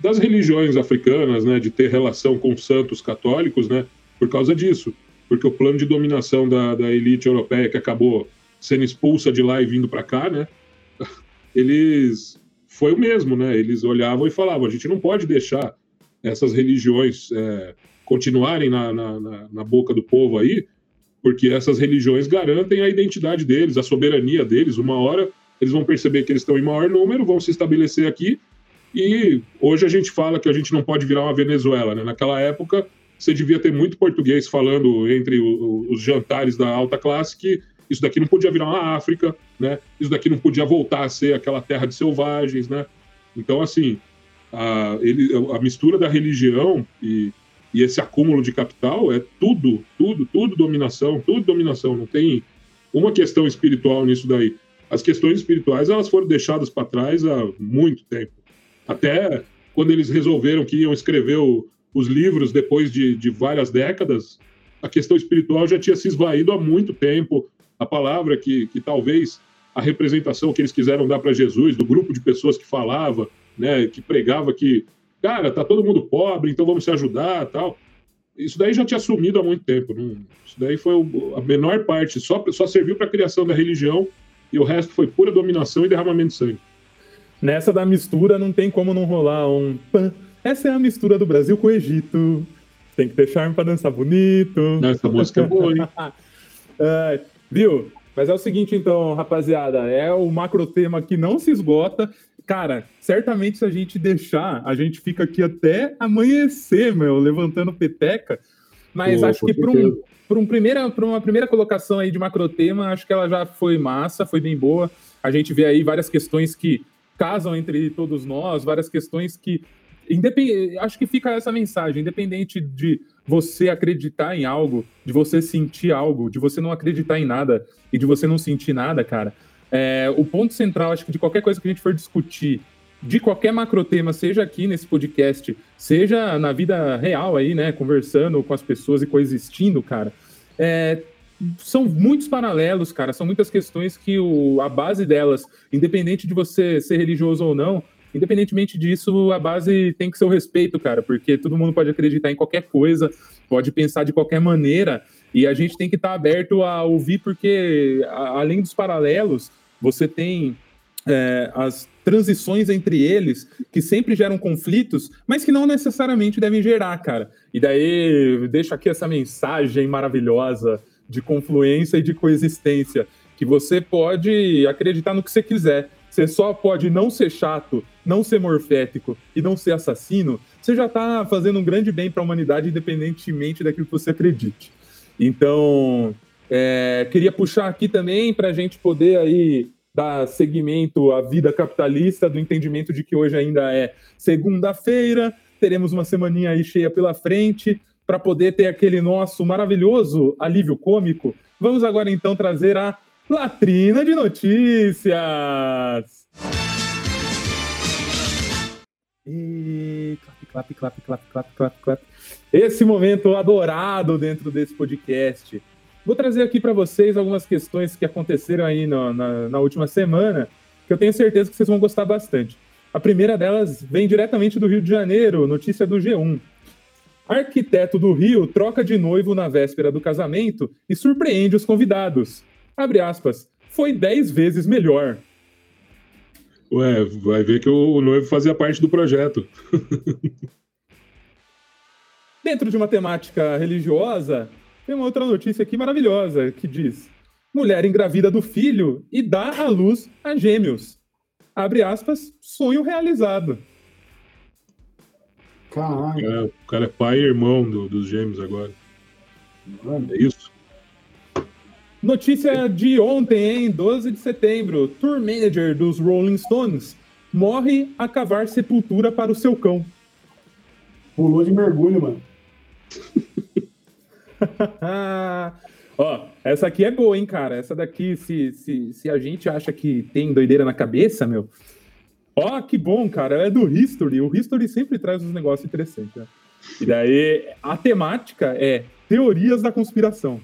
C: das religiões africanas, né, de ter relação com santos católicos, né, por causa disso, porque o plano de dominação da, da elite europeia que acabou sendo expulsa de lá e vindo para cá, né, [LAUGHS] eles foi o mesmo, né? Eles olhavam e falavam: a gente não pode deixar essas religiões é, continuarem na, na, na- na boca do povo aí, porque essas religiões garantem a identidade deles, a soberania deles. Uma hora eles vão perceber que eles estão em maior número, vão se estabelecer aqui. E hoje a gente fala que a gente não pode virar uma Venezuela, né? Naquela época você devia ter muito português falando entre o- os jantares da alta classe que isso daqui não podia virar uma África, né? Isso daqui não podia voltar a ser aquela terra de selvagens, né? Então, assim, a, ele, a mistura da religião e, e esse acúmulo de capital é tudo, tudo, tudo dominação, tudo dominação. Não tem uma questão espiritual nisso daí. As questões espirituais elas foram deixadas para trás há muito tempo. Até quando eles resolveram que iam escrever o, os livros depois de, de várias décadas, a questão espiritual já tinha se esvaído há muito tempo. A palavra que, que talvez a representação que eles quiseram dar para Jesus, do grupo de pessoas que falava, né, que pregava que, cara, tá todo mundo pobre, então vamos se ajudar, tal. Isso daí já tinha sumido há muito tempo. Não, isso daí foi a menor parte, só, só serviu para a criação da religião e o resto foi pura dominação e derramamento de sangue.
A: Nessa da mistura não tem como não rolar um pan. Essa é a mistura do Brasil com o Egito. Tem que ter charme pra dançar bonito.
C: Essa música é boa, hein? [LAUGHS]
A: É, viu? Mas é o seguinte, então, rapaziada, é o macro tema que não se esgota. Cara, certamente se a gente deixar, a gente fica aqui até amanhecer, meu, levantando peteca. Mas
C: Pô,
A: acho que para um, pra um primeira, pra uma primeira colocação aí de macro tema, acho que ela já foi massa, foi bem boa. A gente vê aí várias questões que casam entre todos nós, várias questões que. Acho que fica essa mensagem, independente de você acreditar em algo, de você sentir algo, de você não acreditar em nada e de você não sentir nada, cara. É, o ponto central, acho que de qualquer coisa que a gente for discutir, de qualquer macrotema, seja aqui nesse podcast, seja na vida real aí, né, conversando com as pessoas e coexistindo, cara, é, são muitos paralelos, cara, são muitas questões que o, a base delas, independente de você ser religioso ou não, independentemente disso, a base tem que ser o respeito, cara, porque todo mundo pode acreditar em qualquer coisa, pode pensar de qualquer maneira, e a gente tem que estar aberto a ouvir, porque a- além dos paralelos, você tem é, as transições entre eles que sempre geram conflitos, mas que não necessariamente devem gerar, cara. E daí deixo aqui essa mensagem maravilhosa de confluência e de coexistência, que você pode acreditar no que você quiser. Você só pode não ser chato, não ser morfético e não ser assassino. Você já está fazendo um grande bem para a humanidade, independentemente daquilo que você acredite. Então, é, queria puxar aqui também para a gente poder aí dar seguimento à vida capitalista, do entendimento de que hoje ainda é segunda-feira, teremos uma semaninha aí cheia pela frente, para poder ter aquele nosso maravilhoso alívio cômico. Vamos agora então trazer a latrina de notícias. E clap, clap, clap, clap, clap, clap. Esse momento adorado dentro desse podcast. Vou trazer aqui para vocês algumas questões que aconteceram aí no- na, na última semana, que eu tenho certeza que vocês vão gostar bastante. A primeira delas vem diretamente do Rio de Janeiro, notícia do G1. Arquiteto do Rio troca de noivo na véspera do casamento e surpreende os convidados. Abre aspas. Foi dez vezes melhor.
C: Ué, vai ver que o, noivo fazia parte do projeto. [LAUGHS]
A: Dentro de uma temática religiosa, tem uma outra notícia aqui maravilhosa que diz: mulher engravida do filho e dá à luz a gêmeos. Abre aspas, sonho realizado.
B: Caralho.
C: É, o cara é pai e irmão do- dos gêmeos agora. É isso?
A: Notícia de ontem, hein? 12 de setembro. Tour manager dos Rolling Stones morre a cavar sepultura para o seu cão.
B: Pulou de mergulho, mano. [LAUGHS]
A: Ó, essa aqui é boa, hein, cara? Essa daqui, se, se, se a gente acha que tem doideira na cabeça, meu. Ó, que bom, cara. Ela é do History. O History sempre traz uns negócios interessantes, né? E daí, a temática é teorias da conspiração.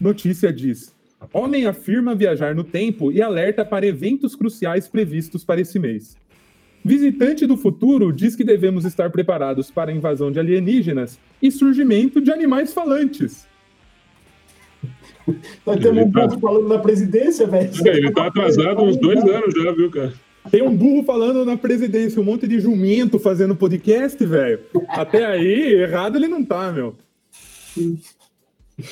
A: Notícia diz: Homem afirma viajar no tempo e alerta para eventos cruciais previstos para esse mês. Visitante do futuro diz que devemos estar preparados para a invasão de alienígenas e surgimento de animais falantes. [LAUGHS]
B: Nós temos um
C: tá-
B: povo falando da presidência, velho.
C: É, Ele tá atrasado uns dois anos já, viu, cara?
A: Tem um burro falando na presidência, um monte de jumento fazendo podcast, velho. Até aí, errado ele não tá, meu.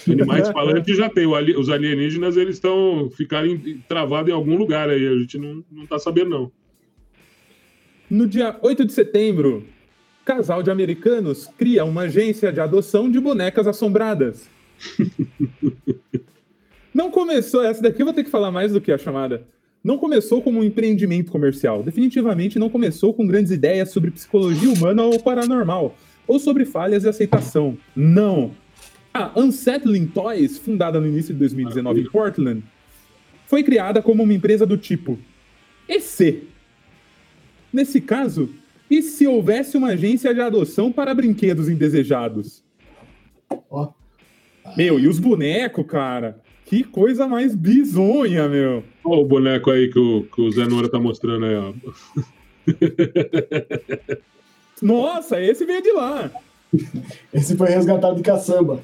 C: Animais [LAUGHS] falantes já tem. Os alienígenas, eles estão ficarem travados em algum lugar aí. A gente não, não tá sabendo, não.
A: No dia 8 de setembro, casal de americanos cria uma agência de adoção de bonecas assombradas. [LAUGHS] Não começou, essa daqui eu vou ter que falar mais do que a chamada. não começou como um empreendimento comercial. Definitivamente não começou com grandes ideias sobre psicologia humana ou paranormal, ou sobre falhas e aceitação. Não. A Unsettling Toys, fundada no início de 2019 em Portland, foi criada como uma empresa do tipo EC. Nesse caso, e se houvesse uma agência de adoção para brinquedos indesejados?
B: Ó.
A: Meu, e os bonecos, cara? Que coisa mais bizonha, meu.
C: Olha o boneco aí que o, que o Zé Nora tá mostrando aí, ó.
A: Nossa, esse veio de lá.
B: Esse foi resgatado de caçamba.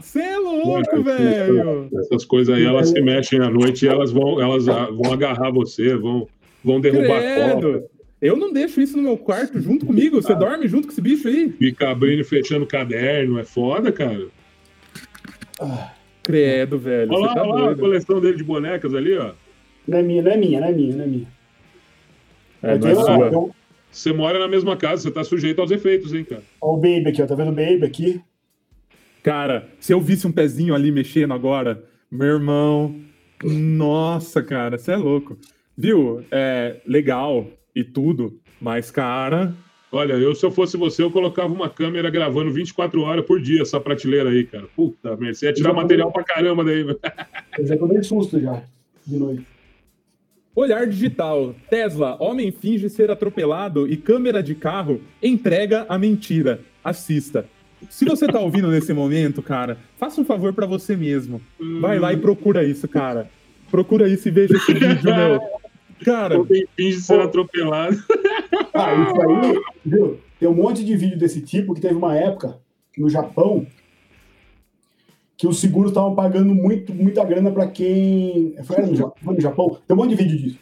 A: Você é louco, velho.
C: Essas coisas aí, elas se mexem à noite e elas vão, elas ah, vão agarrar você, vão, vão derrubar a copa.
A: Credo. Eu não deixo isso no meu quarto junto comigo. Você dorme junto com esse bicho aí?
C: Fica abrindo e fechando caderno, é foda, cara.
A: Credo, velho.
C: Olha lá,
A: tá
C: olha lá a coleção dele de bonecas ali, ó.
B: Não é minha, não é minha, não é minha, não é minha.
A: É,
B: Eu
A: não é
B: tenho
A: sua.
B: um-
C: Você mora na mesma casa, você tá sujeito aos efeitos, hein, cara.
B: Ó, o Baby aqui, ó. Tá vendo o Baby aqui?
A: Cara, se eu visse um pezinho ali mexendo agora, meu irmão. Nossa, cara, você é louco. Viu? É legal e tudo, mas, cara.
C: Olha, eu se eu fosse você, eu colocava uma câmera gravando 24 horas por dia essa prateleira aí, cara. Puta merda, você ia tirar material pra caramba daí. velho.
B: Eu já tomei susto já, de noite.
A: Olhar digital. Tesla, homem finge ser atropelado e câmera de carro entrega a mentira. Assista. Se você tá ouvindo nesse momento, cara, faça um favor pra você mesmo. Vai lá e procura isso, cara. Procura isso e veja esse vídeo, meu. Cara,
C: Alguém finge ser atropelado.
B: Ah, isso aí, viu? Tem um monte de vídeo desse tipo que teve uma época no Japão que os seguros estavam pagando muito, muita grana para quem. Foi, no, Ja- foi no Japão? Tem um monte de vídeo disso.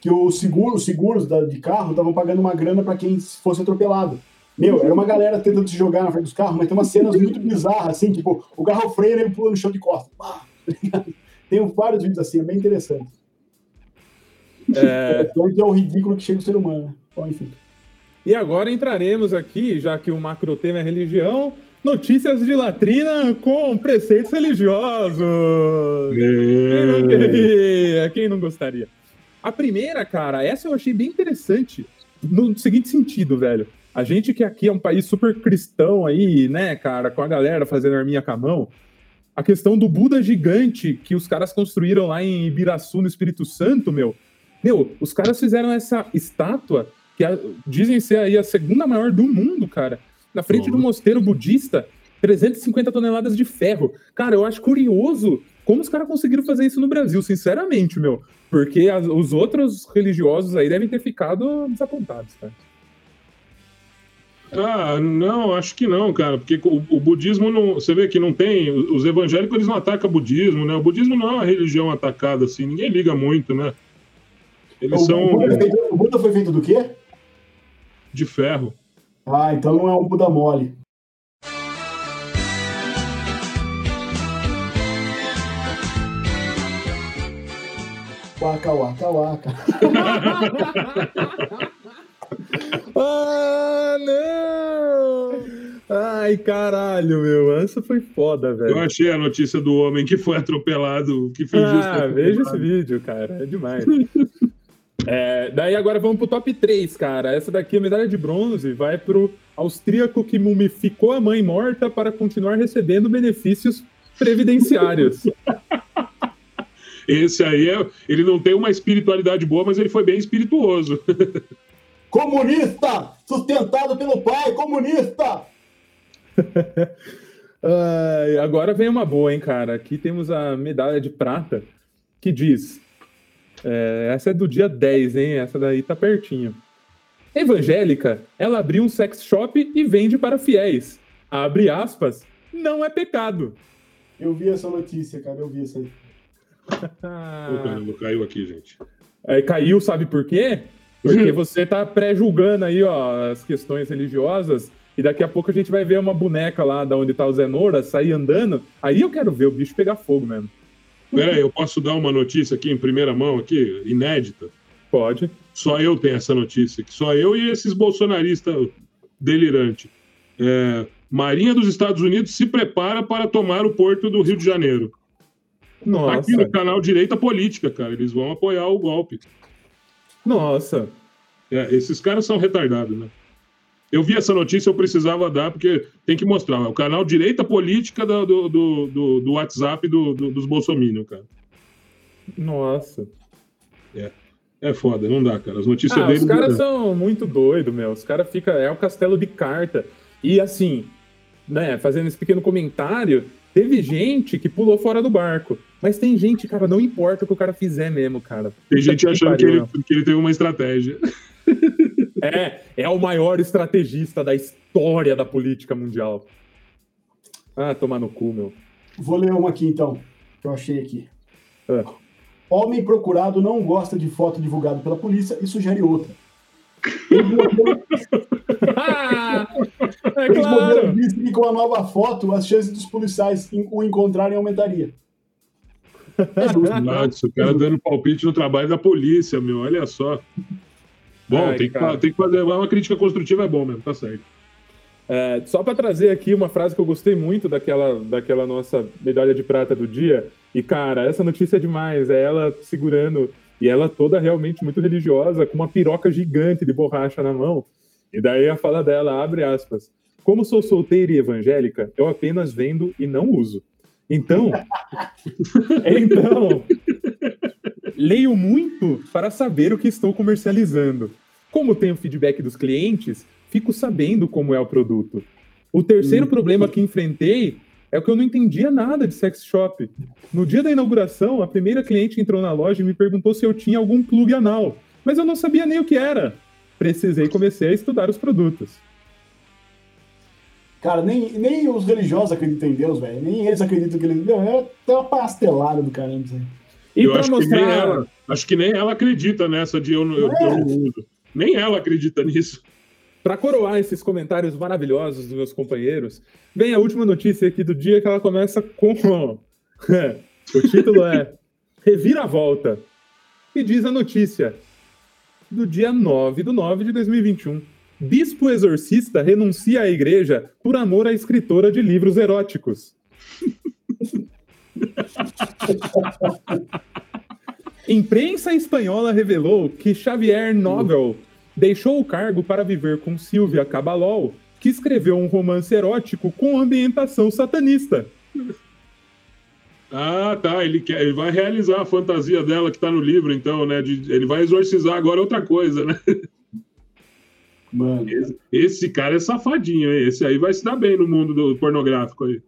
B: Que os seguros, os seguros de carro estavam pagando uma grana para quem fosse atropelado. Meu, era uma galera tentando se jogar na frente dos carros, mas tem umas cenas muito bizarras, assim, tipo, o carro freia e ele pula no chão de costas. [LAUGHS] Tem vários vídeos assim, é bem interessante.
A: é,
B: Então é o ridículo que chega o ser humano. né? Bom, enfim.
A: E agora entraremos aqui, já que o macro tema é religião, notícias de latrina com preceitos religiosos. Quem não queria? Quem não gostaria? A primeira, cara, essa eu achei bem interessante. No seguinte sentido, velho. A gente que aqui é um país super cristão aí, né, cara, com a galera fazendo arminha com a mão. A questão do Buda gigante que os caras construíram lá em Ibiraçu, no Espírito Santo, meu. Meu, os caras fizeram essa estátua que a- dizem ser aí a segunda maior do mundo, cara. Na frente do mosteiro budista, 350 toneladas de ferro. Cara, eu acho curioso como os caras conseguiram fazer isso no Brasil, sinceramente, meu. Porque as- os outros religiosos aí devem ter ficado desapontados, cara.
C: Ah, não, acho que não, cara, porque o, o budismo não. Você vê que não tem. Os evangélicos eles não atacam o budismo, né? O budismo não é uma religião atacada assim, ninguém liga muito, né? Eles
B: O,
C: são
B: Buda foi feito, o Buda foi feito do quê?
C: de ferro.
B: Ah, então não é um Buda mole. Waka, waka, waka.
A: Ah, não! Ai, caralho, meu. Essa foi foda,
C: Eu
A: velho.
C: achei a notícia do homem que foi atropelado, que fingiu
A: Ah, veja esse vídeo, cara. É demais. [LAUGHS] É, daí agora vamos pro top 3, cara. Essa daqui, a medalha de bronze, vai pro austríaco que mumificou a mãe morta para continuar recebendo benefícios previdenciários. [LAUGHS]
C: Esse aí, é, ele não tem uma espiritualidade boa, mas ele foi bem espirituoso. [LAUGHS]
B: Comunista! Sustentado pelo pai, comunista! [LAUGHS]
A: Ai, agora vem uma boa, hein, cara. Aqui temos a medalha de prata que diz. é, essa é do dia 10, hein? Essa daí tá pertinho. Evangélica, ela abriu um sex shop e vende para fiéis. Abre aspas, não é pecado.
B: Eu vi essa notícia, cara, eu vi isso aí. [LAUGHS]
C: Ô, caramba, caiu aqui, gente.
A: Aí caiu, sabe por quê? Porque você tá pré-julgando aí, ó, as questões religiosas, e daqui a pouco a gente vai ver uma boneca lá da onde tá o Zenora sair andando. Aí eu quero ver o bicho pegar fogo mesmo.
C: Pera aí, eu posso dar uma notícia aqui em primeira mão, aqui, inédita?
A: Pode.
C: Só eu tenho essa notícia, que só eu e esses bolsonaristas delirantes. É, Marinha dos Estados Unidos se prepara para tomar o porto do Rio de Janeiro.
A: Nossa.
C: Aqui no canal Direita Política, cara. Eles vão apoiar o golpe.
A: Nossa.
C: É, esses caras são retardados, né? Eu vi essa notícia, eu precisava dar, porque tem que mostrar. É o canal Direita Política do, do, do, do- WhatsApp do- do- dos Bolsominion, cara.
A: Nossa.
C: É foda, não dá, cara. As notícias
A: Ah,
C: dele.
A: os caras são muito doidos, meu. Os caras ficam. É um castelo de carta. E assim, né, fazendo esse pequeno comentário, teve gente que pulou fora do barco. Mas tem gente, cara, não importa o que o cara fizer mesmo, cara.
C: Tem
A: Puta
C: gente achando que ele, que ele tem uma estratégia. [LAUGHS]
A: É, é o maior estrategista da história da política mundial. Ah, tomar no cu, meu.
B: Vou ler uma aqui então, que eu achei aqui.
A: É.
B: Homem procurado não gosta de foto divulgada pela polícia e sugere outra. [LAUGHS] [LAUGHS]
A: É
B: Ex-modelo
A: claro.
B: disse que com a nova foto as chances dos policiais o encontrarem aumentariam. [LAUGHS] É justo.
C: Nossa, o cara dando palpite no trabalho da polícia, meu. Olha só. Bom,
A: Ai,
C: tem, que, tem que fazer. Uma crítica construtiva é bom mesmo, tá certo.
A: É, só para trazer aqui uma frase que eu gostei muito daquela, daquela nossa medalha de prata do dia. E, cara, essa notícia é demais. É ela segurando, e ela toda realmente muito religiosa, com uma piroca gigante de borracha na mão. E daí a fala dela, abre aspas. Como sou solteira e evangélica, eu apenas vendo e não uso. Então, [LAUGHS] então, leio muito para saber o que estou comercializando. Como tenho feedback dos clientes, fico sabendo como é o produto. O terceiro problema que enfrentei é que eu não entendia nada de sex shop. No dia da inauguração, a primeira cliente entrou na loja e me perguntou se eu tinha algum plug anal, mas eu não sabia nem o que era. Precisei e comecei a estudar os produtos.
B: Cara, nem, nem os religiosos acreditam em Deus, velho. Nem eles acreditam que ele. Meu, é até uma pastelada do caramba isso aí.
A: E
C: eu
A: para
C: acho que nem
A: mostrar,
C: ela. Acho que nem ela acredita nessa de eu, não- eu, que eu não uso. Nem ela acredita nisso.
A: para coroar esses comentários maravilhosos dos meus companheiros, vem a última notícia aqui do dia que ela começa com [LAUGHS] o título é Reviravolta. E diz a notícia do dia 9 do 9 de 2021. Bispo exorcista renuncia à igreja por amor à escritora de livros eróticos. [LAUGHS] Imprensa espanhola revelou que Xavier Nobel deixou o cargo para viver com Silvia Cabalol, que escreveu um romance erótico com ambientação satanista.
C: Ah, tá. Ele, quer, ele vai realizar a fantasia dela que tá no livro, então, né? de- ele vai exorcizar agora outra coisa, né? [LAUGHS]
B: Mano.
C: Esse, esse cara é safadinho? Esse aí vai se dar bem no mundo do pornográfico aí.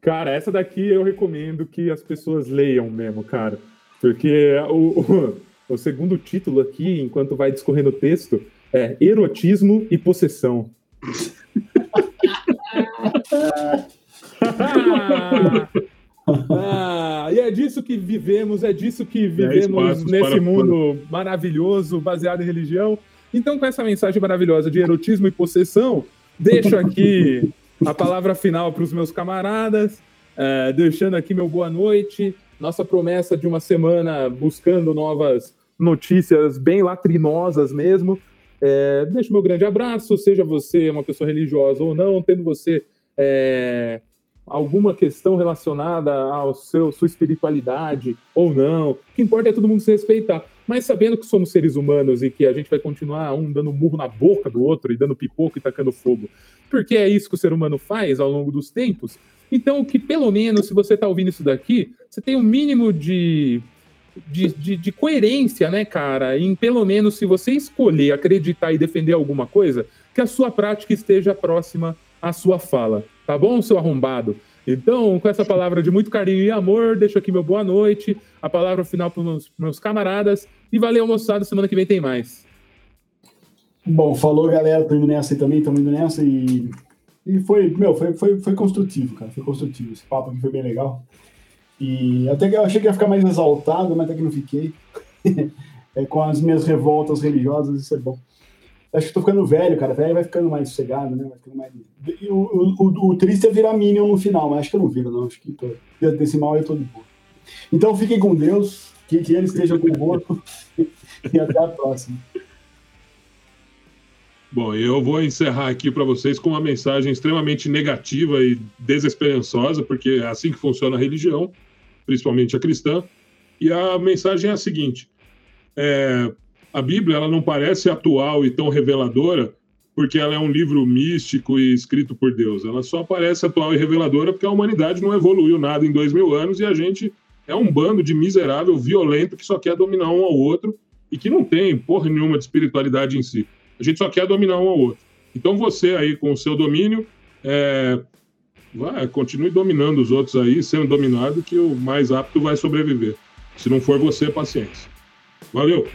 A: Cara, essa daqui eu recomendo que as pessoas leiam mesmo, cara. Porque o, o, o segundo título aqui, enquanto vai discorrendo o texto, é Erotismo e Possessão. [LAUGHS] Ah, e é disso que vivemos, é disso que vivemos
C: passos
A: nesse
C: para
A: mundo maravilhoso, baseado em religião. Então, com essa mensagem maravilhosa de erotismo e possessão, deixo aqui a palavra final para os meus camaradas, eh, deixando aqui meu boa noite, nossa promessa de uma semana buscando novas notícias bem latrinosas mesmo. É, deixo meu grande abraço, seja você uma pessoa religiosa ou não, tendo você é, alguma questão relacionada seu sua espiritualidade ou não. O que importa é todo mundo se respeitar. Mas sabendo que somos seres humanos e que a gente vai continuar um dando murro na boca do outro e dando pipoco e tacando fogo, porque é isso que o ser humano faz ao longo dos tempos. Então, que pelo menos, se você está ouvindo isso daqui, você tem um mínimo de de, de, de coerência, né, cara? Em pelo menos, se você escolher acreditar e defender alguma coisa, que a sua prática esteja próxima à sua fala. Tá bom, seu arrombado? Então, com essa palavra de muito carinho e amor, deixo aqui meu boa noite, a palavra final para os meus, camaradas. E valeu, moçada. Semana que vem tem mais.
B: Bom, falou, galera. Tô indo nessa aí também, estamos indo nessa e. E foi, meu, foi, foi, foi construtivo, cara. Foi construtivo. Esse papo aqui foi bem legal. E até que eu achei que ia ficar mais exaltado, mas até que não fiquei. [LAUGHS] é, com as minhas revoltas religiosas, isso é bom. Acho que tô ficando velho, cara. Velho vai ficando mais sossegado, né? Vai ficando mais... E o, o, o, o triste é virar Minion no final, mas acho que eu não viro, não. Acho que tô... desse mal eu tô de boa. Então fiquem com Deus, que, que ele esteja convosco [LAUGHS] e até a próxima.
C: Bom, eu vou encerrar aqui para vocês com uma mensagem extremamente negativa e desesperançosa, porque é assim que funciona a religião, principalmente a cristã. E a mensagem é a seguinte: é, a Bíblia ela não parece atual e tão reveladora porque ela é um livro místico e escrito por Deus. Ela só parece atual e reveladora porque a humanidade não evoluiu nada em dois mil anos e a gente é um bando de miserável, violento que só quer dominar um ao outro e que não tem porra nenhuma de espiritualidade em si. A gente só quer dominar um ao outro. Então você aí com o seu domínio, é, vai, continue dominando os outros aí, sendo dominado, que o mais apto vai sobreviver. Se não for você, paciência. Valeu!